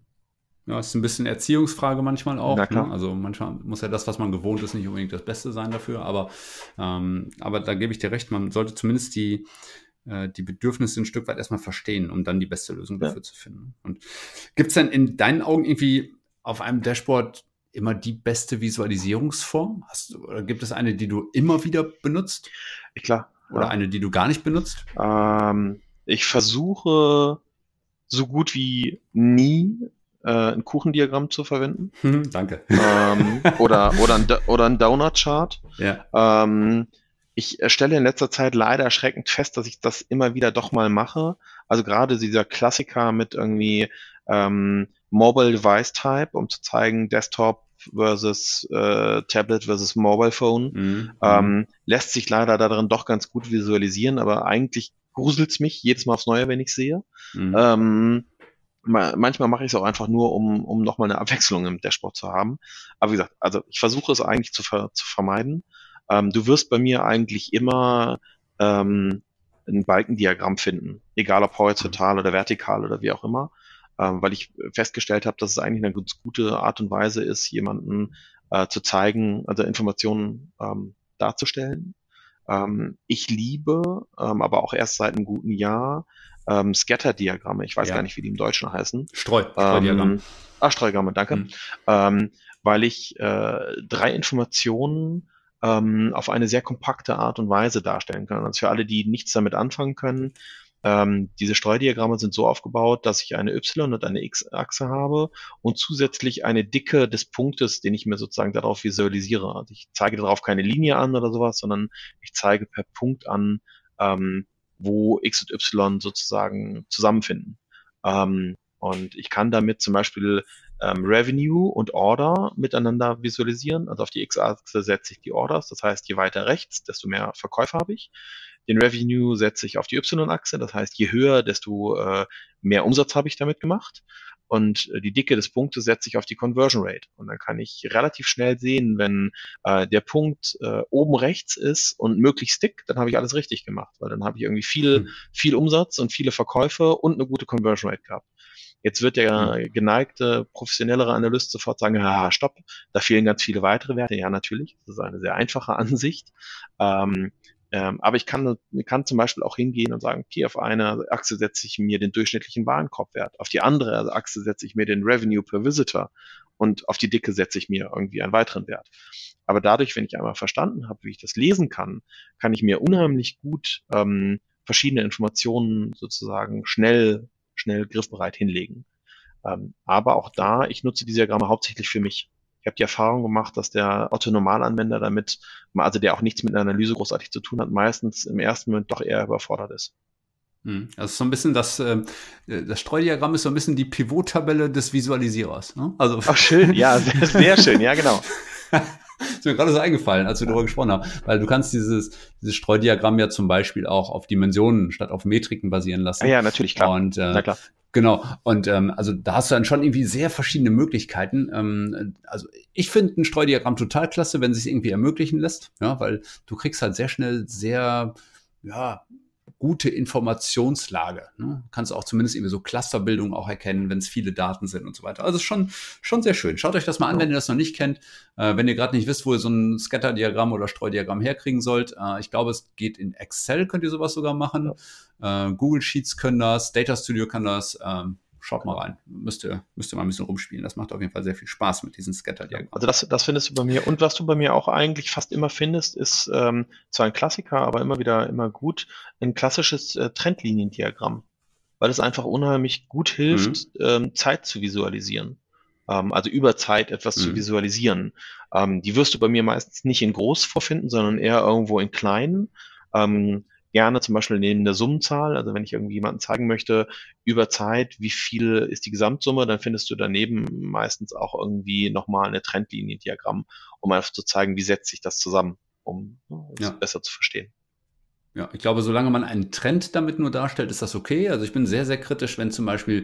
Ja, ist ein bisschen Erziehungsfrage manchmal auch. Ne? Also manchmal muss ja das, was man gewohnt ist, nicht unbedingt das Beste sein dafür. Aber, ähm, aber da gebe ich dir recht, man sollte zumindest die, äh, die Bedürfnisse ein Stück weit erstmal verstehen, um dann die beste Lösung dafür ja. zu finden. Und gibt es denn in deinen Augen irgendwie auf einem Dashboard immer die beste Visualisierungsform? Hast du, oder gibt es eine, die du immer wieder benutzt? Klar. Oder ja. eine, die du gar nicht benutzt? Ähm, ich versuche so gut wie nie äh, ein Kuchendiagramm zu verwenden. Hm, danke. Ähm, oder, oder ein, oder ein Donut-Chart. Ja. Ähm, ich stelle in letzter Zeit leider erschreckend fest, dass ich das immer wieder doch mal mache. Also gerade dieser Klassiker mit irgendwie ähm, Mobile Device Type, um zu zeigen, Desktop versus äh, Tablet versus Mobile Phone. Mhm. Ähm, lässt sich leider darin doch ganz gut visualisieren, aber eigentlich gruselt's mich jedes Mal aufs Neue, wenn ich sehe. Mhm. Ähm, manchmal mache ich es auch einfach nur, um, um nochmal eine Abwechslung im Dashboard zu haben. Aber wie gesagt, also ich versuche es eigentlich zu, ver zu vermeiden. Ähm, du wirst bei mir eigentlich immer ähm, ein Balkendiagramm finden, egal ob horizontal oder vertikal oder wie auch immer weil ich festgestellt habe, dass es eigentlich eine ganz gute Art und Weise ist, jemanden äh, zu zeigen, also Informationen ähm, darzustellen. Ähm, ich liebe, ähm, aber auch erst seit einem guten Jahr, ähm, Scatter-Diagramme. Ich weiß ja. gar nicht, wie die im Deutschen heißen. Streu, Streudiagramm. Ähm, ah, Streudiagramme, danke. Mhm. Ähm, weil ich äh, drei Informationen ähm, auf eine sehr kompakte Art und Weise darstellen kann. Also für alle, die nichts damit anfangen können, ähm, diese Streudiagramme sind so aufgebaut, dass ich eine Y- und eine X-Achse habe und zusätzlich eine Dicke des Punktes, den ich mir sozusagen darauf visualisiere. Also ich zeige darauf keine Linie an oder sowas, sondern ich zeige per Punkt an, ähm, wo X und Y sozusagen zusammenfinden. Ähm, und ich kann damit zum Beispiel ähm, Revenue und Order miteinander visualisieren. Also auf die X-Achse setze ich die Orders. Das heißt, je weiter rechts, desto mehr Verkäufe habe ich. Den Revenue setze ich auf die Y-Achse, das heißt, je höher, desto äh, mehr Umsatz habe ich damit gemacht. Und äh, die Dicke des Punktes setze ich auf die Conversion Rate. Und dann kann ich relativ schnell sehen, wenn äh, der Punkt äh, oben rechts ist und möglichst dick, dann habe ich alles richtig gemacht, weil dann habe ich irgendwie viel, mhm. viel Umsatz und viele Verkäufe und eine gute Conversion Rate gehabt. Jetzt wird der hm. geneigte, professionellere Analyst sofort sagen, ja, stopp, da fehlen ganz viele weitere Werte. Ja, natürlich, das ist eine sehr einfache Ansicht. Ähm, ähm, aber ich kann, kann zum Beispiel auch hingehen und sagen, okay, auf eine Achse setze ich mir den durchschnittlichen Warenkorbwert, auf die andere Achse setze ich mir den Revenue per Visitor und auf die Dicke setze ich mir irgendwie einen weiteren Wert. Aber dadurch, wenn ich einmal verstanden habe, wie ich das lesen kann, kann ich mir unheimlich gut ähm, verschiedene Informationen sozusagen schnell, schnell griffbereit hinlegen. Ähm, aber auch da, ich nutze die Diagramme hauptsächlich für mich. Ich habe die Erfahrung gemacht, dass der Otto-Normalanwender damit, also der auch nichts mit einer Analyse großartig zu tun hat, meistens im ersten Moment doch eher überfordert ist. Hm. Also so ein bisschen das, äh, das Streudiagramm ist so ein bisschen die Pivot-Tabelle des Visualisierers. Ne? Also Ach schön, ja, sehr, sehr schön, ja genau. ist mir gerade so eingefallen, als wir darüber gesprochen haben. Weil du kannst dieses, dieses Streudiagramm ja zum Beispiel auch auf Dimensionen statt auf Metriken basieren lassen. Ja, natürlich, klar. Und äh, Na klar. Genau. Und ähm, also da hast du dann schon irgendwie sehr verschiedene Möglichkeiten. Ähm, also ich finde ein Streudiagramm total klasse, wenn es sich irgendwie ermöglichen lässt, ja, weil du kriegst halt sehr schnell sehr ja, gute Informationslage. Ne? Kannst auch zumindest irgendwie so Clusterbildung auch erkennen, wenn es viele Daten sind und so weiter. Also schon, schon sehr schön. Schaut euch das mal an, wenn ihr das noch nicht kennt. Äh, wenn ihr gerade nicht wisst, wo ihr so ein Scatter-Diagramm oder Streudiagramm herkriegen sollt. Äh, ich glaube, es geht in Excel, könnt ihr sowas sogar machen. Äh, Google Sheets können das, Data Studio kann das. Ähm, schaut mal rein. Müsst ihr, müsst ihr mal ein bisschen rumspielen. Das macht auf jeden Fall sehr viel Spaß mit diesen Scatter-Diagrammen. Also das, das findest du bei mir. Und was du bei mir auch eigentlich fast immer findest, ist ähm, zwar ein Klassiker, aber immer wieder immer gut, ein klassisches äh, Trendliniendiagramm. Weil es einfach unheimlich gut hilft, mhm. ähm, Zeit zu visualisieren. Ähm, also über Zeit etwas mhm. zu visualisieren. Ähm, die wirst du bei mir meistens nicht in groß vorfinden, sondern eher irgendwo in klein. Ähm, gerne zum Beispiel neben der Summenzahl. Also wenn ich irgendwie jemanden zeigen möchte, über Zeit, wie viel ist die Gesamtsumme, dann findest du daneben meistens auch irgendwie nochmal eine Trendliniendiagramm, um einfach zu zeigen, wie setzt sich das zusammen, um es ja. besser zu verstehen. Ja, ich glaube, solange man einen Trend damit nur darstellt, ist das okay. Also ich bin sehr, sehr kritisch, wenn zum Beispiel,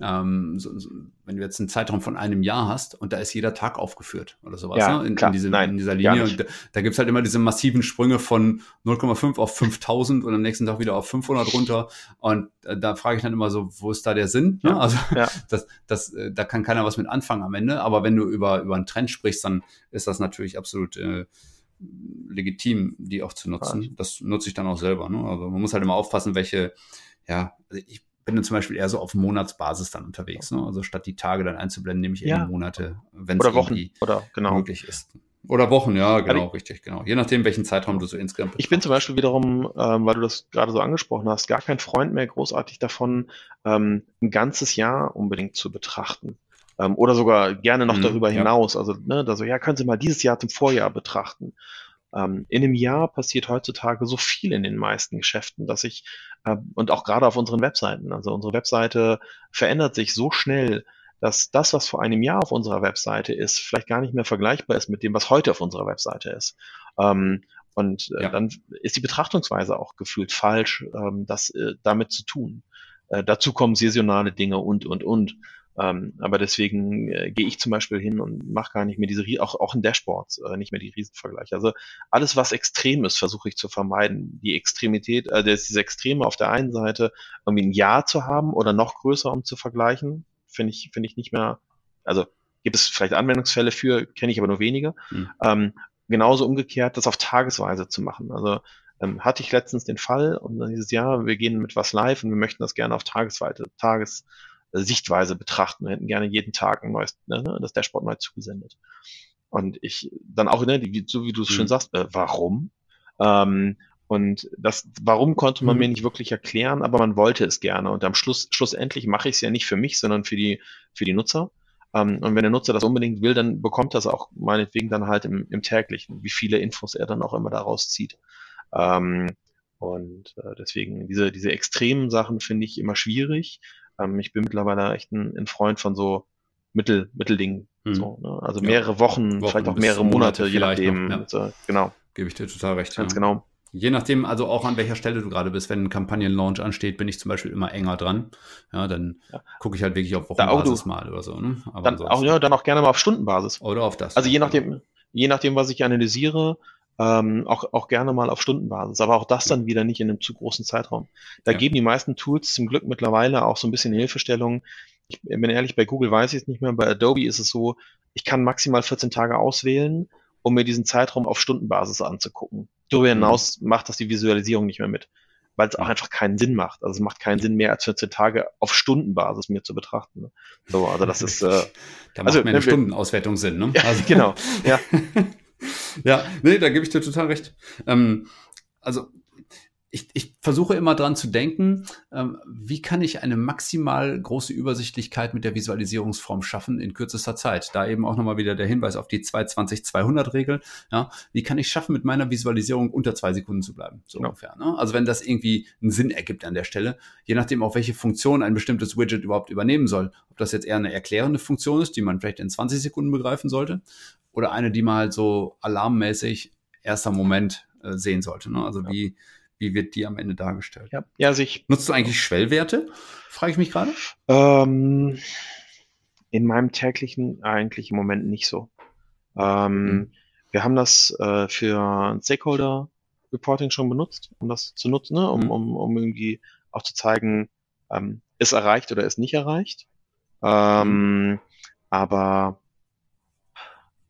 ähm, so, so, wenn du jetzt einen Zeitraum von einem Jahr hast und da ist jeder Tag aufgeführt oder sowas, ja, ne? in, klar, in, diese, nein, in dieser Linie. Und da, da gibt es halt immer diese massiven Sprünge von 0,5 auf 5000 und am nächsten Tag wieder auf 500 runter. Und äh, da frage ich dann immer so, wo ist da der Sinn? Ne? Also ja. das, das, äh, da kann keiner was mit anfangen am Ende. Aber wenn du über, über einen Trend sprichst, dann ist das natürlich absolut... Äh, legitim, die auch zu nutzen. Ja. Das nutze ich dann auch selber. Ne? Also man muss halt immer aufpassen, welche, ja, also ich bin dann zum Beispiel eher so auf Monatsbasis dann unterwegs. Ne? Also statt die Tage dann einzublenden, nehme ich ja. eben Monate, wenn es irgendwie oder, genau. möglich ist. Oder Wochen, ja, genau, ich, richtig, genau. Je nachdem, welchen Zeitraum du so insgesamt Ich bin zum Beispiel wiederum, ähm, weil du das gerade so angesprochen hast, gar kein Freund mehr großartig davon, ähm, ein ganzes Jahr unbedingt zu betrachten. Ähm, oder sogar gerne noch mhm, darüber hinaus. Also, ne, da so, ja, können Sie mal dieses Jahr zum Vorjahr betrachten. Ähm, in einem Jahr passiert heutzutage so viel in den meisten Geschäften, dass ich, äh, und auch gerade auf unseren Webseiten, also unsere Webseite verändert sich so schnell, dass das, was vor einem Jahr auf unserer Webseite ist, vielleicht gar nicht mehr vergleichbar ist mit dem, was heute auf unserer Webseite ist. Ähm, und äh, ja. dann ist die Betrachtungsweise auch gefühlt falsch, ähm, das äh, damit zu tun. Äh, dazu kommen saisonale Dinge und, und, und. Ähm, aber deswegen äh, gehe ich zum Beispiel hin und mache gar nicht mehr diese, auch, auch in Dashboards, äh, nicht mehr die Riesenvergleiche. Also alles, was extrem ist, versuche ich zu vermeiden. Die Extremität, äh, das, diese Extreme auf der einen Seite irgendwie ein Jahr zu haben oder noch größer, um zu vergleichen, finde ich, finde ich nicht mehr, also gibt es vielleicht Anwendungsfälle für, kenne ich aber nur wenige. Mhm. Ähm, genauso umgekehrt, das auf Tagesweise zu machen. Also ähm, hatte ich letztens den Fall und dann dieses Jahr, wir gehen mit was live und wir möchten das gerne auf Tagesweite, Tages, Sichtweise betrachten. Wir hätten gerne jeden Tag ein neues, ne, ne, das Dashboard neu zugesendet. Und ich dann auch, ne, die, so wie du es mhm. schön sagst, äh, warum? Ähm, und das, warum konnte man mhm. mir nicht wirklich erklären, aber man wollte es gerne. Und am Schluss, schlussendlich mache ich es ja nicht für mich, sondern für die, für die Nutzer. Ähm, und wenn der Nutzer das unbedingt will, dann bekommt das auch meinetwegen dann halt im, im täglichen, wie viele Infos er dann auch immer daraus zieht. Ähm, und äh, deswegen diese, diese extremen Sachen finde ich immer schwierig. Ähm, ich bin mittlerweile echt ein, ein Freund von so Mittel, Mitteldingen. Hm. So, ne? Also mehrere ja. Wochen, Wochen, vielleicht auch mehrere Monate, je nachdem. Noch, ja. so, genau. Gebe ich dir total recht. Ganz ja. genau. Je nachdem, also auch an welcher Stelle du gerade bist, wenn ein Kampagnenlaunch ansteht, bin ich zum Beispiel immer enger dran. Ja, dann ja. gucke ich halt wirklich auf Wochenbasis mal oder so. Ne? Aber dann auch, ja, dann auch gerne mal auf Stundenbasis. Oder auf das. Also je nachdem, je nachdem, was ich analysiere, ähm, auch, auch gerne mal auf Stundenbasis, aber auch das dann wieder nicht in einem zu großen Zeitraum. Da ja. geben die meisten Tools zum Glück mittlerweile auch so ein bisschen Hilfestellung. Ich bin ehrlich, bei Google weiß ich es nicht mehr, bei Adobe ist es so, ich kann maximal 14 Tage auswählen, um mir diesen Zeitraum auf Stundenbasis anzugucken. Darüber mhm. hinaus macht das die Visualisierung nicht mehr mit. weil es auch einfach keinen Sinn macht. Also es macht keinen Sinn mehr als 14 Tage auf Stundenbasis mir zu betrachten. Ne? So, also das ist. Äh, da macht also, mir eine ne, Stundenauswertung Sinn, ne? ja, Also, genau. Ja, ja, nee, da gebe ich dir total recht. Ähm, also ich, ich versuche immer dran zu denken, ähm, wie kann ich eine maximal große Übersichtlichkeit mit der Visualisierungsform schaffen in kürzester Zeit. Da eben auch nochmal wieder der Hinweis auf die 220-200-Regel. Ja, wie kann ich schaffen, mit meiner Visualisierung unter zwei Sekunden zu bleiben, so Ja. ungefähr. Ne? Also wenn das irgendwie einen Sinn ergibt an der Stelle, je nachdem auch welche Funktion ein bestimmtes Widget überhaupt übernehmen soll. Ob das jetzt eher eine erklärende Funktion ist, die man vielleicht in 20 Sekunden begreifen sollte, oder eine, die man halt so alarmmäßig erster Moment äh, sehen sollte. Ne? Also wie, wie wird die am Ende dargestellt? ja. ja also ich, Nutzt du eigentlich Schwellwerte? Frage ich mich gerade. ähm, in meinem täglichen eigentlich im Moment nicht so. Ähm, Mhm. Wir haben das äh, für Stakeholder Reporting schon benutzt, um das zu nutzen, ne? um, Mhm. um, um irgendwie auch zu zeigen, ähm, ist erreicht oder ist nicht erreicht. Ähm, Aber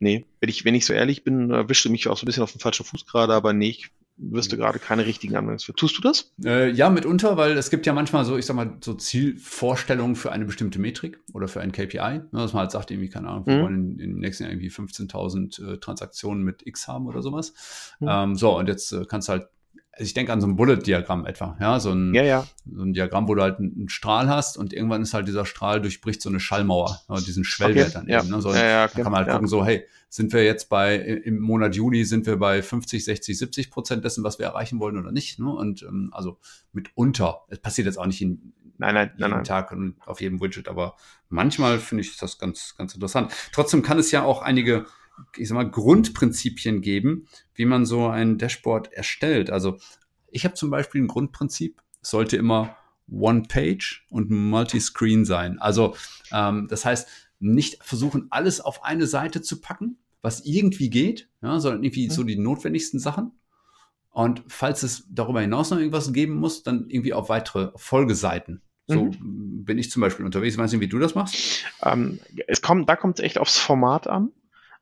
nee, wenn ich, wenn ich so ehrlich bin, erwischte mich auch so ein bisschen auf den falschen Fuß gerade, aber nee, ich wüsste gerade keine richtigen Anwendungsfälle. Tust du das? Äh, ja, mitunter, weil es gibt ja manchmal so, ich sag mal, so Zielvorstellungen für eine bestimmte Metrik oder für ein KPI, ne, dass man halt sagt, irgendwie, keine Ahnung, wir Mhm. wollen in, im nächsten Jahr irgendwie 15.000 äh, Transaktionen mit X haben oder sowas. Mhm. Ähm, so, und jetzt äh, kannst du halt, ich denke an so ein Bullet-Diagramm etwa, ja, so ein, Ja, ja. so ein Diagramm, wo du halt einen, Strahl hast und irgendwann ist halt dieser Strahl durchbricht so eine Schallmauer, diesen Schwellwert Okay, dann eben. Ne? So, ja, da kann man halt gucken, so, hey, sind wir jetzt bei, im Monat Juli sind wir bei 50, 60, 70 Prozent dessen, was wir erreichen wollen oder nicht. Ne? Und ähm, also mitunter, es passiert jetzt auch nicht in nein, nein, jeden nein. Tag und auf jedem Widget, aber manchmal finde ich das ganz, ganz interessant. Trotzdem kann es ja auch einige, ich sag mal, Grundprinzipien geben, wie man so ein Dashboard erstellt. Also ich habe zum Beispiel ein Grundprinzip, es sollte immer One-Page und Multiscreen sein. Also ähm, das heißt, nicht versuchen, alles auf eine Seite zu packen, was irgendwie geht, ja, sondern irgendwie Mhm. so die notwendigsten Sachen. Und falls es darüber hinaus noch irgendwas geben muss, dann irgendwie auf weitere Folgeseiten. So Mhm. bin ich zum Beispiel unterwegs. Ich weiß nicht, wie du das machst. Ähm, es kommt, da kommt es echt aufs Format an.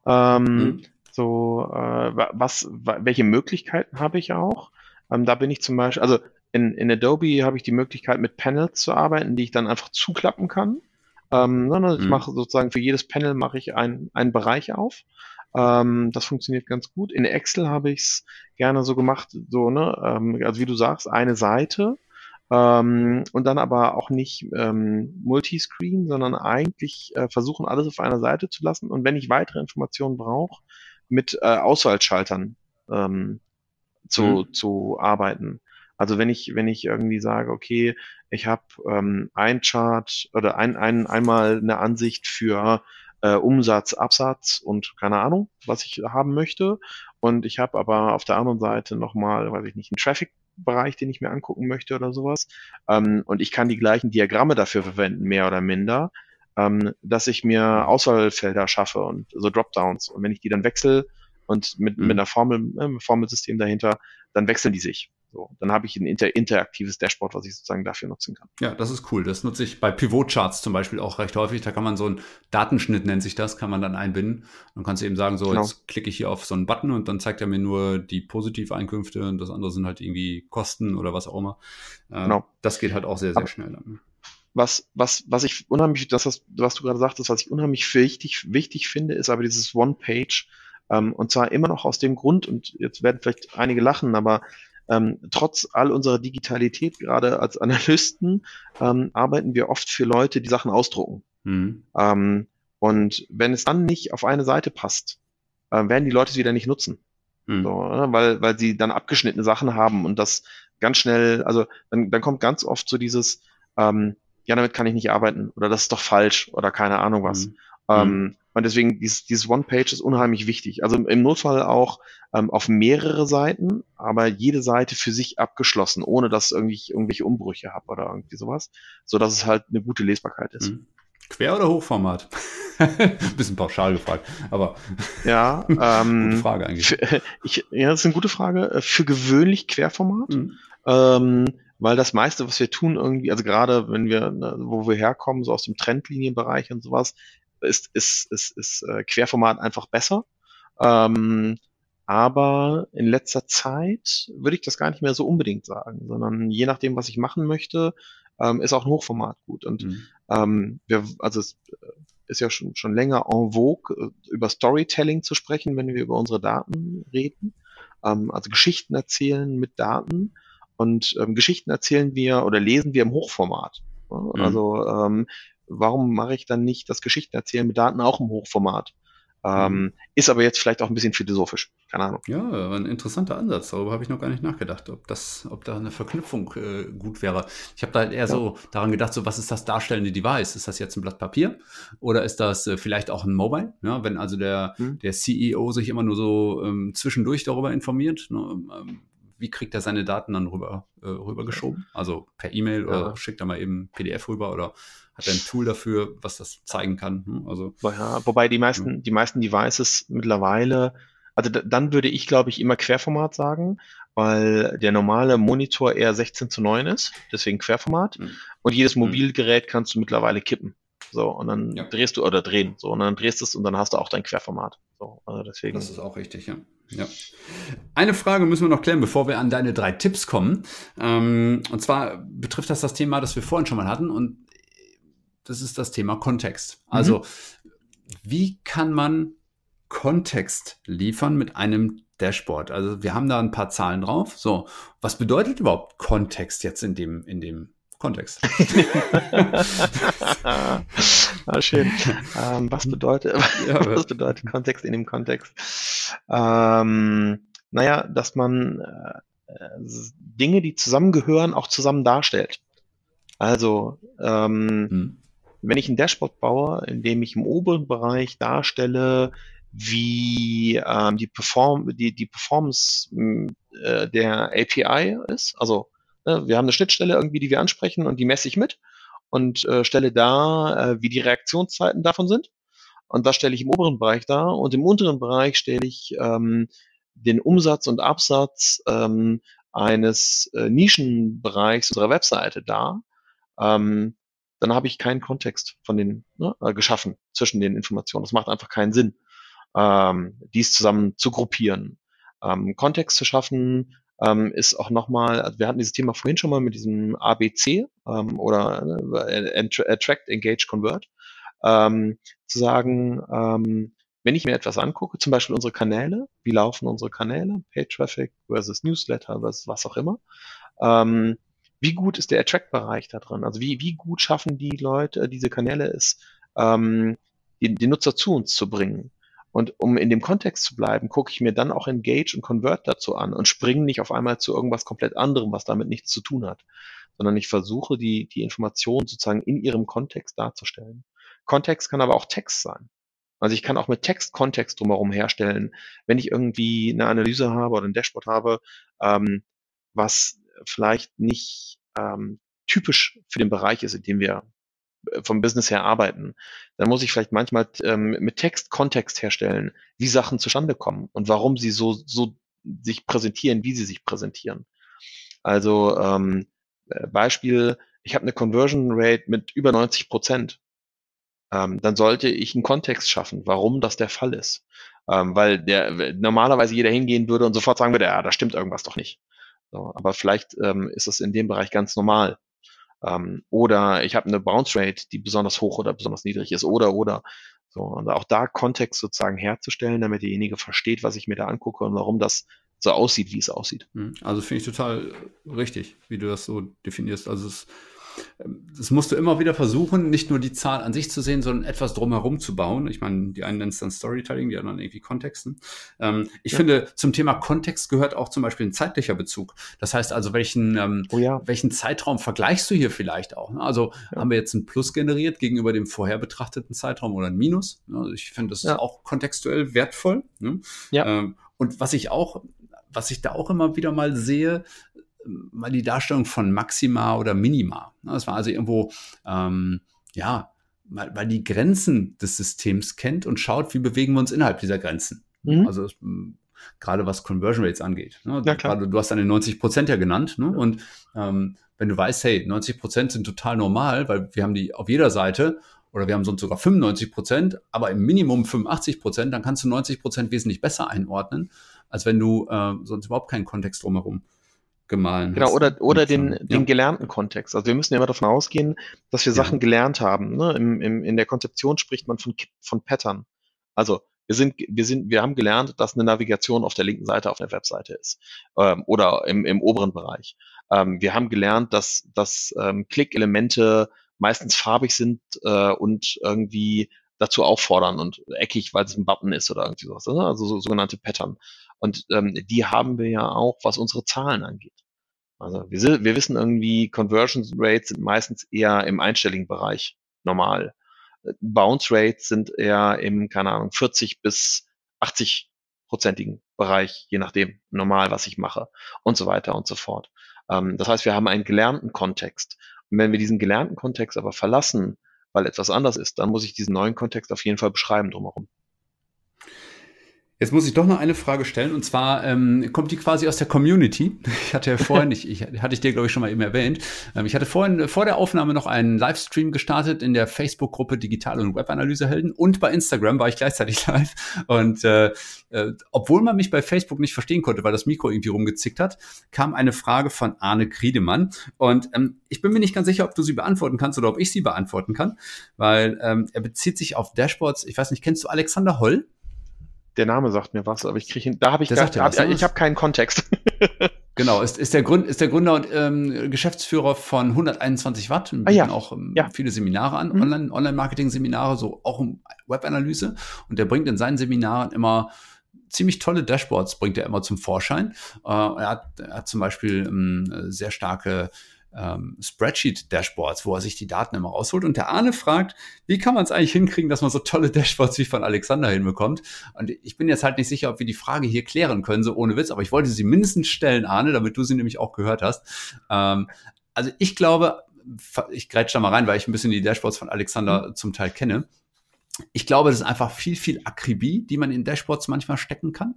Ähm, Mhm. So, äh, wa- was, wa- welche Möglichkeiten habe ich auch? Ähm, da bin ich zum Beispiel, also in, in Adobe habe ich die Möglichkeit, mit Panels zu arbeiten, die ich dann einfach zuklappen kann. Ähm, ne, ne, ich Mhm. mache sozusagen für jedes Panel mache ich ein, einen Bereich auf. Ähm, das funktioniert ganz gut. In Excel habe ich es gerne so gemacht, so, ne, ähm, also wie du sagst, eine Seite ähm, und dann aber auch nicht ähm, Multiscreen, sondern eigentlich äh, versuchen, alles auf einer Seite zu lassen. Und wenn ich weitere Informationen brauche, mit äh, Auswahlschaltern ähm, zu, Mhm. zu arbeiten. Also wenn ich, wenn ich irgendwie sage, okay, ich habe ähm, ein Chart oder ein, ein, einmal eine Ansicht für äh, Umsatz, Absatz und keine Ahnung, was ich haben möchte. Und ich habe aber auf der anderen Seite nochmal, weiß ich nicht, einen Traffic-Bereich, den ich mir angucken möchte oder sowas. Ähm, und ich kann die gleichen Diagramme dafür verwenden, mehr oder minder, ähm, dass ich mir Auswahlfelder schaffe und so Dropdowns. Und wenn ich die dann wechsle und mit, Mhm. mit einer Formel, äh, Formelsystem dahinter, dann wechseln die sich. So, dann habe ich ein inter interaktives Dashboard, was ich sozusagen dafür nutzen kann. Ja, das ist cool. Das nutze ich bei Pivot-Charts zum Beispiel auch recht häufig. Da kann man so einen Datenschnitt, nennt sich das, kann man dann einbinden. Dann kannst du eben sagen, so, Genau. jetzt klicke ich hier auf so einen Button und dann zeigt er mir nur die Positiveinkünfte und das andere sind halt irgendwie Kosten oder was auch immer. Äh, Genau. Das geht halt auch sehr, sehr Aber- schnell. Dann. Was, was, was ich unheimlich, das, was, was du gerade sagtest, was ich unheimlich wichtig, wichtig finde, ist aber dieses One-Page. Ähm, und zwar immer noch aus dem Grund, und jetzt werden vielleicht einige lachen, aber ähm, trotz all unserer Digitalität, gerade als Analysten, ähm, arbeiten wir oft für Leute, die Sachen ausdrucken. Mhm. Ähm, und wenn es dann nicht auf eine Seite passt, äh, werden die Leute es wieder nicht nutzen. Mhm. So, ne? weil, weil sie dann abgeschnittene Sachen haben und das ganz schnell, also dann, dann kommt ganz oft so dieses, ähm, ja, damit kann ich nicht arbeiten oder das ist doch falsch oder keine Ahnung was. Mhm. Ähm, und deswegen dieses, dieses One-Page ist unheimlich wichtig. Also im Notfall auch ähm, auf mehrere Seiten, aber jede Seite für sich abgeschlossen, ohne dass irgendwie irgendwelche Umbrüche habe oder irgendwie sowas, so dass es halt eine gute Lesbarkeit ist. Mhm. Quer- oder Hochformat? Bisschen pauschal gefragt, aber Ja, gute ähm, Frage eigentlich. für, ich, ja, das ist eine gute Frage. Äh, Für gewöhnlich Querformat. Mhm. Ähm, weil das meiste, was wir tun, irgendwie, also gerade wenn wir, ne, wo wir herkommen, so aus dem Trendlinienbereich und sowas, ist, ist, ist, ist äh, Querformat einfach besser. Ähm, aber in letzter Zeit würde ich das gar nicht mehr so unbedingt sagen, sondern je nachdem, was ich machen möchte, ähm, ist auch ein Hochformat gut. Und mhm. ähm, wir, also es ist ja schon, schon länger en vogue, äh, über Storytelling zu sprechen, wenn wir über unsere Daten reden. Ähm, also Geschichten erzählen mit Daten. Und ähm, Geschichten erzählen wir oder lesen wir im Hochformat. Mhm. Also ähm, warum mache ich dann nicht das Geschichten erzählen mit Daten auch im Hochformat? Ähm, mhm. ist aber jetzt vielleicht auch ein bisschen philosophisch. Keine Ahnung. Ja, ein interessanter Ansatz. Darüber habe ich noch gar nicht nachgedacht, ob das, ob da eine Verknüpfung äh, gut wäre. Ich habe da eher ja. so daran gedacht, so was ist das darstellende Device? Ist das jetzt ein Blatt Papier oder ist das äh, vielleicht auch ein Mobile? Ja, wenn also der, mhm. der CEO sich immer nur so ähm, zwischendurch darüber informiert, ne, ähm, wie kriegt er seine Daten dann rüber, äh, rübergeschoben? Also per E-Mail ja. oder schickt er mal eben PDF rüber oder hat er ein Tool dafür, was das zeigen kann? Hm? Also, ja, wobei die meisten, ja. die meisten Devices mittlerweile, also dann würde ich, glaube ich, immer Querformat sagen, weil der normale Monitor eher 16 zu 9 ist, deswegen Querformat. Mhm. Und jedes hm. Mobilgerät kannst du mittlerweile kippen. So, und dann ja. drehst du oder drehen. So, und dann drehst du es und dann hast du auch dein Querformat. So, also deswegen. Das ist auch richtig, ja. Ja. Eine Frage müssen wir noch klären, bevor wir an deine drei Tipps kommen. Ähm, und zwar betrifft das das Thema, das wir vorhin schon mal hatten. Und das ist das Thema Kontext. Also, mhm. wie kann man Kontext liefern mit einem Dashboard? Also, wir haben da ein paar Zahlen drauf. So, was bedeutet überhaupt Kontext jetzt in dem, in dem Kontext. ah, schön. Ähm, was bedeutet, ja, was bedeutet Kontext in dem Kontext? Ähm, naja, dass man äh, Dinge, die zusammengehören, auch zusammen darstellt. Also, ähm, hm. wenn ich ein Dashboard baue, in dem ich im oberen Bereich darstelle, wie ähm, die, Perform die, die Performance äh, der API ist, also wir haben eine Schnittstelle irgendwie, die wir ansprechen und die messe ich mit und äh, stelle da, äh, wie die Reaktionszeiten davon sind. Und das stelle ich im oberen Bereich dar und im unteren Bereich stelle ich ähm, den Umsatz und Absatz ähm, eines äh, Nischenbereichs unserer Webseite dar. Ähm, dann habe ich keinen Kontext von den ne, äh, geschaffen zwischen den Informationen. Das macht einfach keinen Sinn, ähm, dies zusammen zu gruppieren. Ähm, Kontext zu schaffen, ähm, ist auch nochmal, also wir hatten dieses Thema vorhin schon mal mit diesem ABC ähm, oder äh, Attract, Engage, Convert, ähm, zu sagen, ähm, wenn ich mir etwas angucke, zum Beispiel unsere Kanäle, wie laufen unsere Kanäle, Page Traffic versus Newsletter versus was auch immer, ähm, wie gut ist der Attract-Bereich da drin? Also wie, wie gut schaffen die Leute, diese Kanäle es, ähm, die, die Nutzer zu uns zu bringen? Und um in dem Kontext zu bleiben, gucke ich mir dann auch Engage und Convert dazu an und springe nicht auf einmal zu irgendwas komplett anderem, was damit nichts zu tun hat, sondern ich versuche, die, die Informationen sozusagen in ihrem Kontext darzustellen. Kontext kann aber auch Text sein. Also ich kann auch mit Text Kontext drumherum herstellen, wenn ich irgendwie eine Analyse habe oder ein Dashboard habe, ähm, was vielleicht nicht ähm, typisch für den Bereich ist, in dem wir vom Business her arbeiten, dann muss ich vielleicht manchmal ähm, mit Text Kontext herstellen, wie Sachen zustande kommen und warum sie so, so sich präsentieren, wie sie sich präsentieren. Also ähm, äh, Beispiel, ich habe eine Conversion Rate mit über 90 Prozent. Ähm, dann sollte ich einen Kontext schaffen, warum das der Fall ist. Ähm, weil der normalerweise jeder hingehen würde und sofort sagen würde, ja, da stimmt irgendwas doch nicht. So, aber vielleicht ähm, ist es in dem Bereich ganz normal. Ähm, oder ich habe eine Bounce Rate, die besonders hoch oder besonders niedrig ist. Oder, oder. So, und auch da Kontext sozusagen herzustellen, damit derjenige versteht, was ich mir da angucke und warum das so aussieht, wie es aussieht. Hm, also finde ich total richtig, wie du das so definierst. Also es das musst du immer wieder versuchen, nicht nur die Zahl an sich zu sehen, sondern etwas drumherum zu bauen. Ich meine, die einen nennen es dann Storytelling, die anderen irgendwie Kontexten. Ähm, ich ja. finde, zum Thema Kontext gehört auch zum Beispiel ein zeitlicher Bezug. Das heißt also, welchen, ähm, oh ja. welchen Zeitraum vergleichst du hier vielleicht auch? Ne? Also ja. haben wir jetzt ein Plus generiert gegenüber dem vorher betrachteten Zeitraum oder ein Minus? Also ich finde das auch kontextuell wertvoll. Ne? Ja. Ähm, und was ich auch was ich da auch immer wieder mal sehe, mal die Darstellung von Maxima oder Minima. Das war also irgendwo, ähm, ja, weil, weil die Grenzen des Systems kennt und schaut, wie bewegen wir uns innerhalb dieser Grenzen. Mhm. Also gerade was Conversion Rates angeht. Ne? Ja, klar. du hast deine 90 Prozent ja genannt. Ne? Und ähm, wenn du weißt, hey, 90 Prozent sind total normal, weil wir haben die auf jeder Seite oder wir haben sonst sogar 95 Prozent, aber im Minimum 85 Prozent, dann kannst du 90 Prozent wesentlich besser einordnen, als wenn du äh, sonst überhaupt keinen Kontext drumherum gemahlen genau, hast. Oder, oder den, ja. den gelernten Kontext. Also wir müssen ja immer davon ausgehen, dass wir ja. Sachen gelernt haben. Ne? Im, im, in der Konzeption spricht man von, von Pattern. Also wir sind, wir sind, wir haben gelernt, dass eine Navigation auf der linken Seite auf der Webseite ist ähm, oder im, im oberen Bereich. Ähm, wir haben gelernt, dass, dass ähm, Klickelemente meistens farbig sind äh, und irgendwie dazu auffordern und eckig, weil es ein Button ist oder irgendwie sowas. Ne? Also so, sogenannte Pattern. Und ähm, die haben wir ja auch, was unsere Zahlen angeht. Also wir, wir wissen irgendwie, Conversion Rates sind meistens eher im einstelligen Bereich normal. Bounce Rates sind eher im, keine Ahnung, 40 bis 80 prozentigen Bereich, je nachdem, normal, was ich mache und so weiter und so fort. Ähm, das heißt, wir haben einen gelernten Kontext. Und wenn wir diesen gelernten Kontext aber verlassen, weil etwas anders ist, dann muss ich diesen neuen Kontext auf jeden Fall beschreiben drumherum. Jetzt muss ich doch noch eine Frage stellen und zwar ähm, kommt die quasi aus der Community. Ich hatte ja vorhin, ich, ich hatte ich dir glaube ich schon mal eben erwähnt. Ähm, ich hatte vorhin vor der Aufnahme noch einen Livestream gestartet in der Facebook-Gruppe Digital und Webanalysehelden und bei Instagram war ich gleichzeitig live. Und äh, äh, obwohl man mich bei Facebook nicht verstehen konnte, weil das Mikro irgendwie rumgezickt hat, kam eine Frage von Arne Kriedemann und ähm, ich bin mir nicht ganz sicher, ob du sie beantworten kannst oder ob ich sie beantworten kann, weil ähm, er bezieht sich auf Dashboards. Ich weiß nicht, kennst du Alexander Holl? Der Name sagt mir was, aber ich kriege da habe ich gar, hab, ne? ich habe keinen Kontext. genau, ist, ist, der Grund, ist der Gründer und ähm, Geschäftsführer von 121 Watt und ah, ja. auch ähm, ja. viele Seminare an, mhm. Online, Online-Marketing-Seminare, so auch um Webanalyse. Und der bringt in seinen Seminaren immer ziemlich tolle Dashboards, bringt er immer zum Vorschein. Äh, er, hat, er hat zum Beispiel ähm, sehr starke ähm, Spreadsheet-Dashboards, wo er sich die Daten immer rausholt. Und der Arne fragt, wie kann man es eigentlich hinkriegen, dass man so tolle Dashboards wie von Alexander hinbekommt? Und ich bin jetzt halt nicht sicher, ob wir die Frage hier klären können, so ohne Witz, aber ich wollte sie mindestens stellen, Arne, damit du sie nämlich auch gehört hast. Ähm, also ich glaube, ich grätsch da mal rein, weil ich ein bisschen die Dashboards von Alexander mhm. zum Teil kenne. Ich glaube, das ist einfach viel, viel Akribie, die man in Dashboards manchmal stecken kann.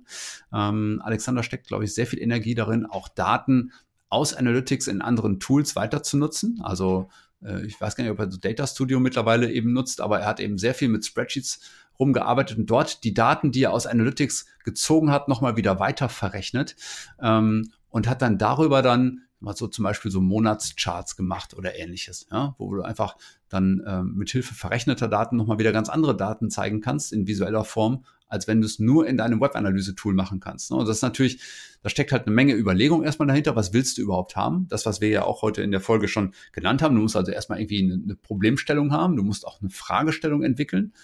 Ähm, Alexander steckt, glaube ich, sehr viel Energie darin, auch Daten aus Analytics in anderen Tools weiter zu nutzen. Also äh, ich weiß gar nicht, ob er so Data Studio mittlerweile eben nutzt, aber er hat eben sehr viel mit Spreadsheets rumgearbeitet und dort die Daten, die er aus Analytics gezogen hat, nochmal wieder weiter verrechnet ähm, und hat dann darüber dann mal so zum Beispiel so Monatscharts gemacht oder ähnliches, ja, wo du einfach dann ähm, mit Hilfe verrechneter Daten nochmal wieder ganz andere Daten zeigen kannst in visueller Form, als wenn du es nur in deinem Webanalyse-Tool machen kannst. Ne? Und das ist natürlich, da steckt halt eine Menge Überlegung erstmal dahinter. Was willst du überhaupt haben? Das, was wir ja auch heute in der Folge schon genannt haben. Du musst also erstmal irgendwie eine, eine Problemstellung haben. Du musst auch eine Fragestellung entwickeln,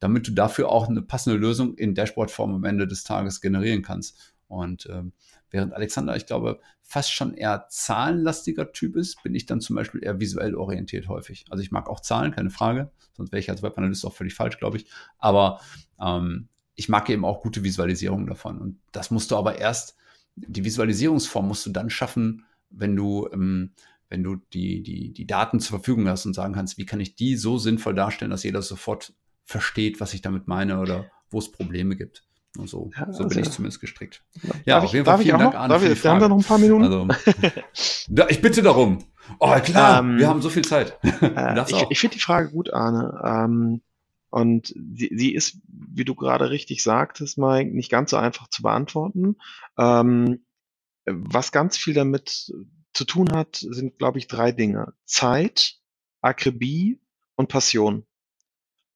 damit du dafür auch eine passende Lösung in Dashboard-Form am Ende des Tages generieren kannst. Und ähm, während Alexander, ich glaube, fast schon eher zahlenlastiger Typ ist, bin ich dann zum Beispiel eher visuell orientiert häufig. Also ich mag auch Zahlen, keine Frage, sonst wäre ich als Webanalyst auch völlig falsch, glaube ich. Aber ähm, ich mag eben auch gute Visualisierungen davon. Und das musst du aber erst, die Visualisierungsform musst du dann schaffen, wenn du, ähm, wenn du die, die, die Daten zur Verfügung hast und sagen kannst, wie kann ich die so sinnvoll darstellen, dass jeder sofort versteht, was ich damit meine oder wo es Probleme gibt. Und so, ja, so also, bin ich zumindest gestrickt. Ja, auf jeden Fall vielen Dank, Arne. Darf ich, wir haben da noch ein paar Minuten. Also, da, ich bitte darum. Oh, klar, ähm, wir haben so viel Zeit. Äh, ich, ich finde die Frage gut, Arne. Ähm, und sie, sie ist, wie du gerade richtig sagtest, Mike, nicht ganz so einfach zu beantworten. Ähm, was ganz viel damit zu tun hat, sind, glaube ich, drei Dinge. Zeit, Akribie und Passion.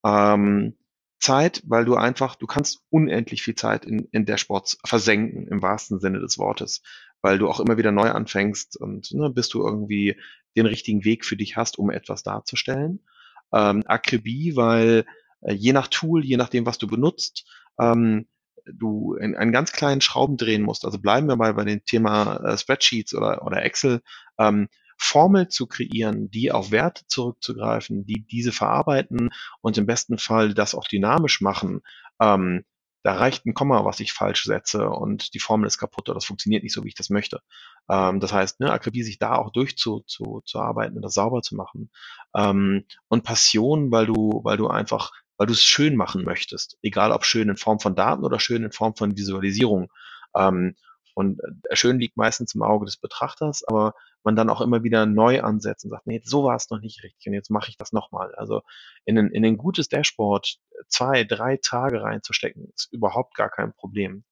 Ähm, Zeit, weil du einfach, du kannst unendlich viel Zeit in, in Dashboards versenken, im wahrsten Sinne des Wortes, weil du auch immer wieder neu anfängst und ne, bis du irgendwie den richtigen Weg für dich hast, um etwas darzustellen. Ähm, Akribie, weil je nach Tool, je nachdem, was du benutzt, ähm, du in einen ganz kleinen Schrauben drehen musst. Also bleiben wir mal bei dem Thema äh, Spreadsheets oder, oder Excel. Ähm, Formel zu kreieren, die auf Werte zurückzugreifen, die diese verarbeiten und im besten Fall das auch dynamisch machen, ähm, da reicht ein Komma, was ich falsch setze und die Formel ist kaputt oder das funktioniert nicht so, wie ich das möchte. Ähm, das heißt, ne, Akribie sich da auch durchzuarbeiten zu, zu arbeiten und das sauber zu machen. Ähm, und Passion, weil du, weil du einfach weil du es schön machen möchtest. Egal ob schön in Form von Daten oder schön in Form von Visualisierung. Ähm, Und äh, schön liegt meistens im Auge des Betrachters, aber man dann auch immer wieder neu ansetzt und sagt, nee, so war es noch nicht richtig und jetzt mache ich das nochmal. Also in ein, in ein gutes Dashboard zwei, drei Tage reinzustecken, ist überhaupt gar kein Problem.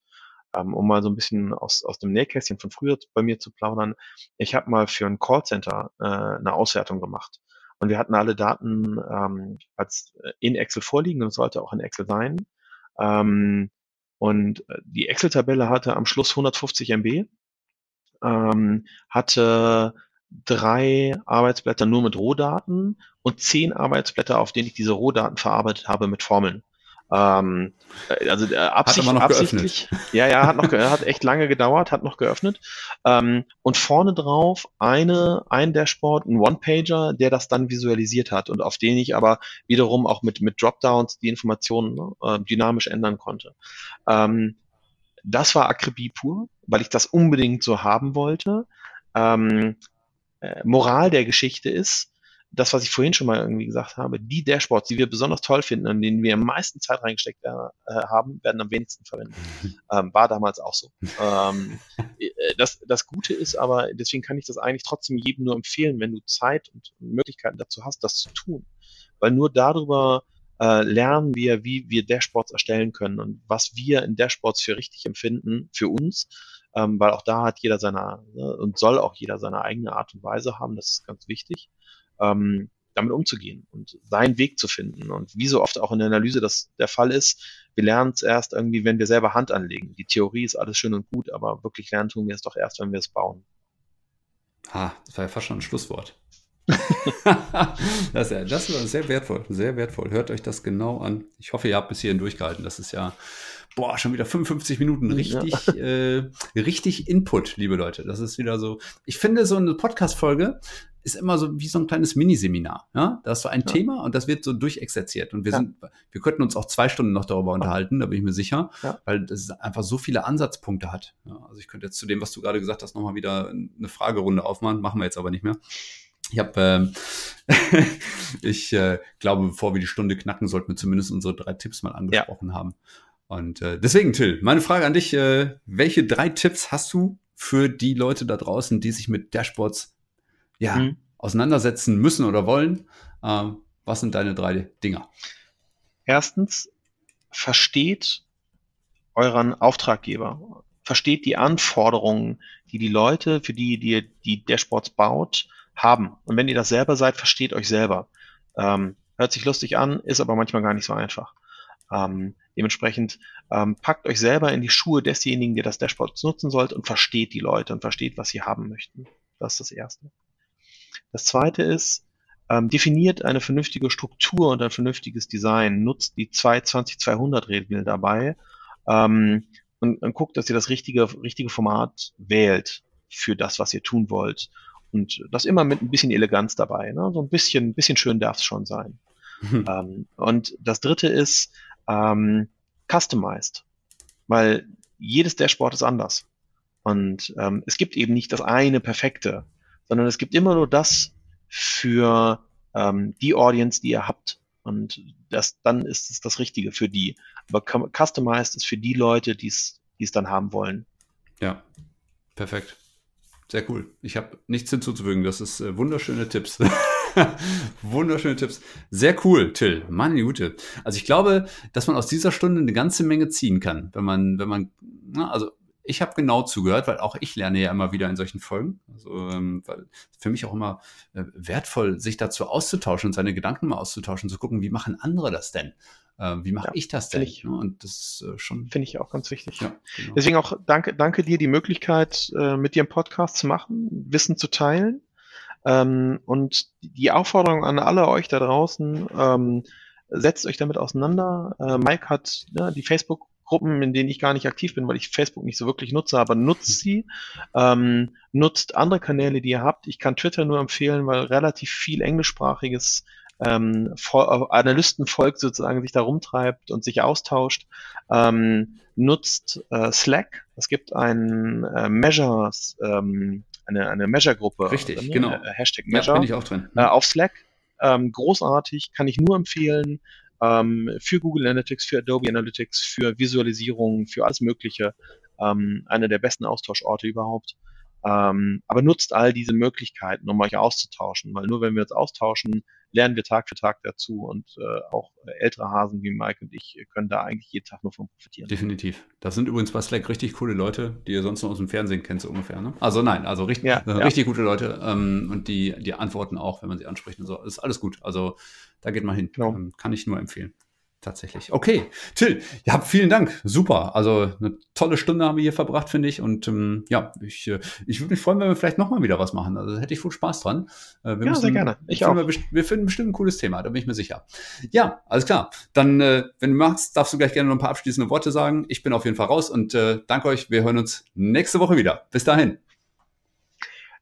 Ähm, um mal so ein bisschen aus, aus dem Nähkästchen von früher bei mir zu plaudern. Ich habe mal für ein Callcenter äh, eine Auswertung gemacht. Und wir hatten alle Daten ähm, als äh, in Excel vorliegen und sollte auch in Excel sein. Ähm, und äh, die Excel-Tabelle hatte am Schluss 150 MB, ähm, hatte drei Arbeitsblätter nur mit Rohdaten und zehn Arbeitsblätter, auf denen ich diese Rohdaten verarbeitet habe mit Formeln. Ähm, äh, also äh, absicht, hat absichtlich. Geöffnet. Ja, ja, hat noch hat echt lange gedauert, hat noch geöffnet. Ähm, und vorne drauf eine, ein Dashboard, ein One-Pager, der das dann visualisiert hat und auf den ich aber wiederum auch mit, mit Dropdowns die Informationen ne, äh, dynamisch ändern konnte. Ähm, das war Akribie pur, weil ich das unbedingt so haben wollte. Ähm, äh, Moral der Geschichte ist, das, was ich vorhin schon mal irgendwie gesagt habe, die Dashboards, die wir besonders toll finden, an denen wir am meisten Zeit reingesteckt äh, haben, werden am wenigsten verwendet. Ähm, war damals auch so. ähm, äh, das, das Gute ist aber, deswegen kann ich das eigentlich trotzdem jedem nur empfehlen, wenn du Zeit und Möglichkeiten dazu hast, das zu tun. Weil nur darüber äh, lernen wir, wie wir Dashboards erstellen können und was wir in Dashboards für richtig empfinden, für uns, ähm, weil auch da hat jeder seine ne, und soll auch jeder seine eigene Art und Weise haben, das ist ganz wichtig ähm, damit umzugehen und seinen Weg zu finden. Und wie so oft auch in der Analyse das der Fall ist, wir lernen es erst irgendwie, wenn wir selber Hand anlegen. Die Theorie ist alles schön und gut, aber wirklich lernen tun wir es doch erst, wenn wir es bauen. Ah, das war ja fast schon ein Schlusswort. das, ja, das war sehr wertvoll, sehr wertvoll. Hört euch das genau an. Ich hoffe, ihr habt bis hierhin durchgehalten. Das ist ja, boah, schon wieder 55 Minuten richtig, ja. äh, richtig Input, liebe Leute. Das ist wieder so. Ich finde, so eine Podcast-Folge ist immer so wie so ein kleines Miniseminar. Ja? Da ist so ein ja. Thema und das wird so durchexerziert. Und wir ja. sind, wir könnten uns auch zwei Stunden noch darüber unterhalten, da bin ich mir sicher, weil das einfach so viele Ansatzpunkte hat. also ich könnte jetzt zu dem, was du gerade gesagt hast, nochmal wieder eine Fragerunde aufmachen, machen wir jetzt aber nicht mehr. Ich habe, ähm, ich äh, glaube, bevor wir die Stunde knacken, sollten wir zumindest unsere drei Tipps mal angesprochen haben. Und äh, deswegen, Till, meine Frage an dich, äh, welche drei Tipps hast du für die Leute da draußen, die sich mit Dashboards ja, mhm. auseinandersetzen müssen oder wollen. Ähm, was sind deine drei Dinger? Erstens, versteht euren Auftraggeber. Versteht die Anforderungen, die die Leute, für die ihr die Dashboards baut, haben. Und wenn ihr das selber seid, versteht euch selber. Ähm, hört sich lustig an, ist aber manchmal gar nicht so einfach. Ähm, dementsprechend ähm, packt euch selber in die Schuhe desjenigen, der das Dashboard nutzen sollt und versteht die Leute und versteht, was sie haben möchten. Das ist das Erste. Das zweite ist, ähm, definiert eine vernünftige Struktur und ein vernünftiges Design, nutzt die 220-200-Regel dabei ähm, und, und guckt, dass ihr das richtige, richtige Format wählt für das, was ihr tun wollt. Und das immer mit ein bisschen Eleganz dabei. Ne? So ein bisschen, ein bisschen schön darf es schon sein. Mhm. Ähm, und das dritte ist ähm, customized, weil jedes Dashboard ist anders. Und ähm, es gibt eben nicht das eine perfekte sondern es gibt immer nur das für ähm, die Audience, die ihr habt. Und das, dann ist es das Richtige für die. Aber customized ist für die Leute, die es dann haben wollen. Ja, perfekt. Sehr cool. Ich habe nichts hinzuzufügen. Das ist äh, wunderschöne Tipps. wunderschöne Tipps. Sehr cool, Till. Meine Güte. Also ich glaube, dass man aus dieser Stunde eine ganze Menge ziehen kann, wenn man, wenn man, na, also ich habe genau zugehört, weil auch ich lerne ja immer wieder in solchen Folgen. Also, ähm, weil für mich auch immer äh, wertvoll, sich dazu auszutauschen und seine Gedanken mal auszutauschen, zu gucken, wie machen andere das denn? Äh, wie mache ja, ich das denn? Ich, und das ist äh, schon. Finde ich auch ganz wichtig. Ja, genau. Deswegen auch danke, danke dir die Möglichkeit, äh, mit dir einen Podcast zu machen, Wissen zu teilen. Ähm, und die Aufforderung an alle euch da draußen, ähm, setzt euch damit auseinander. Äh, Mike hat ne, die Facebook Gruppen, in denen ich gar nicht aktiv bin, weil ich Facebook nicht so wirklich nutze, aber nutzt sie. Ähm, nutzt andere Kanäle, die ihr habt. Ich kann Twitter nur empfehlen, weil relativ viel englischsprachiges ähm, Analystenvolk sozusagen sich da rumtreibt und sich austauscht. Ähm, nutzt äh, Slack. Es gibt ein äh, Measures, ähm, eine, eine Measure-Gruppe. Richtig, äh, genau. Äh, Hashtag Measure. Ja, bin ich auch drin. Äh, auf Slack. Ähm, großartig, kann ich nur empfehlen ähm, für Google Analytics, für Adobe Analytics, für Visualisierung, für alles Mögliche. ähm, einer der besten Austauschorte überhaupt. Ähm, aber nutzt all diese Möglichkeiten, um euch auszutauschen, weil nur wenn wir uns austauschen, lernen wir Tag für Tag dazu und äh, auch ältere Hasen wie Mike und ich können da eigentlich jeden Tag nur von profitieren. Definitiv. Das sind übrigens bei Slack richtig coole Leute, die ihr sonst nur aus dem Fernsehen kennt, so ungefähr. Ne? Also nein, also richtig, Ja, äh, ja. richtig gute Leute ähm, und die, die antworten auch, wenn man sie anspricht und so. Das ist alles gut. Also da geht mal hin. Genau. Ähm, kann ich nur empfehlen. Tatsächlich. Okay, Till, ja, vielen Dank. Super. Also eine tolle Stunde haben wir hier verbracht, finde ich. Und ähm, ja, ich, äh, ich würde mich freuen, wenn wir vielleicht nochmal wieder was machen. Also da hätte ich viel Spaß dran. Äh, wir Ja, sehr gerne. Ich finden auch. Wir, wir finden bestimmt ein cooles Thema, da bin ich mir sicher. Ja, alles klar. Dann, äh, wenn du magst, darfst du gleich gerne noch ein paar abschließende Worte sagen. Ich bin auf jeden Fall raus und äh, danke euch. Wir hören uns nächste Woche wieder. Bis dahin.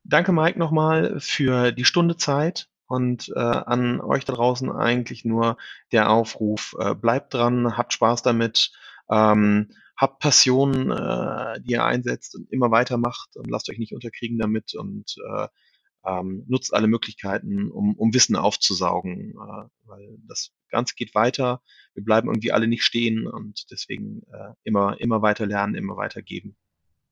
Danke, Mike, nochmal für die Stunde Zeit und äh, an euch da draußen eigentlich nur der Aufruf, äh, bleibt dran, habt Spaß damit, ähm, habt Passion, äh, die ihr einsetzt und immer weitermacht und lasst euch nicht unterkriegen damit und äh, ähm, nutzt alle Möglichkeiten, um, um Wissen aufzusaugen, äh, weil das Ganze geht weiter. Wir bleiben irgendwie alle nicht stehen und deswegen äh, immer, immer weiter lernen, immer weiter geben.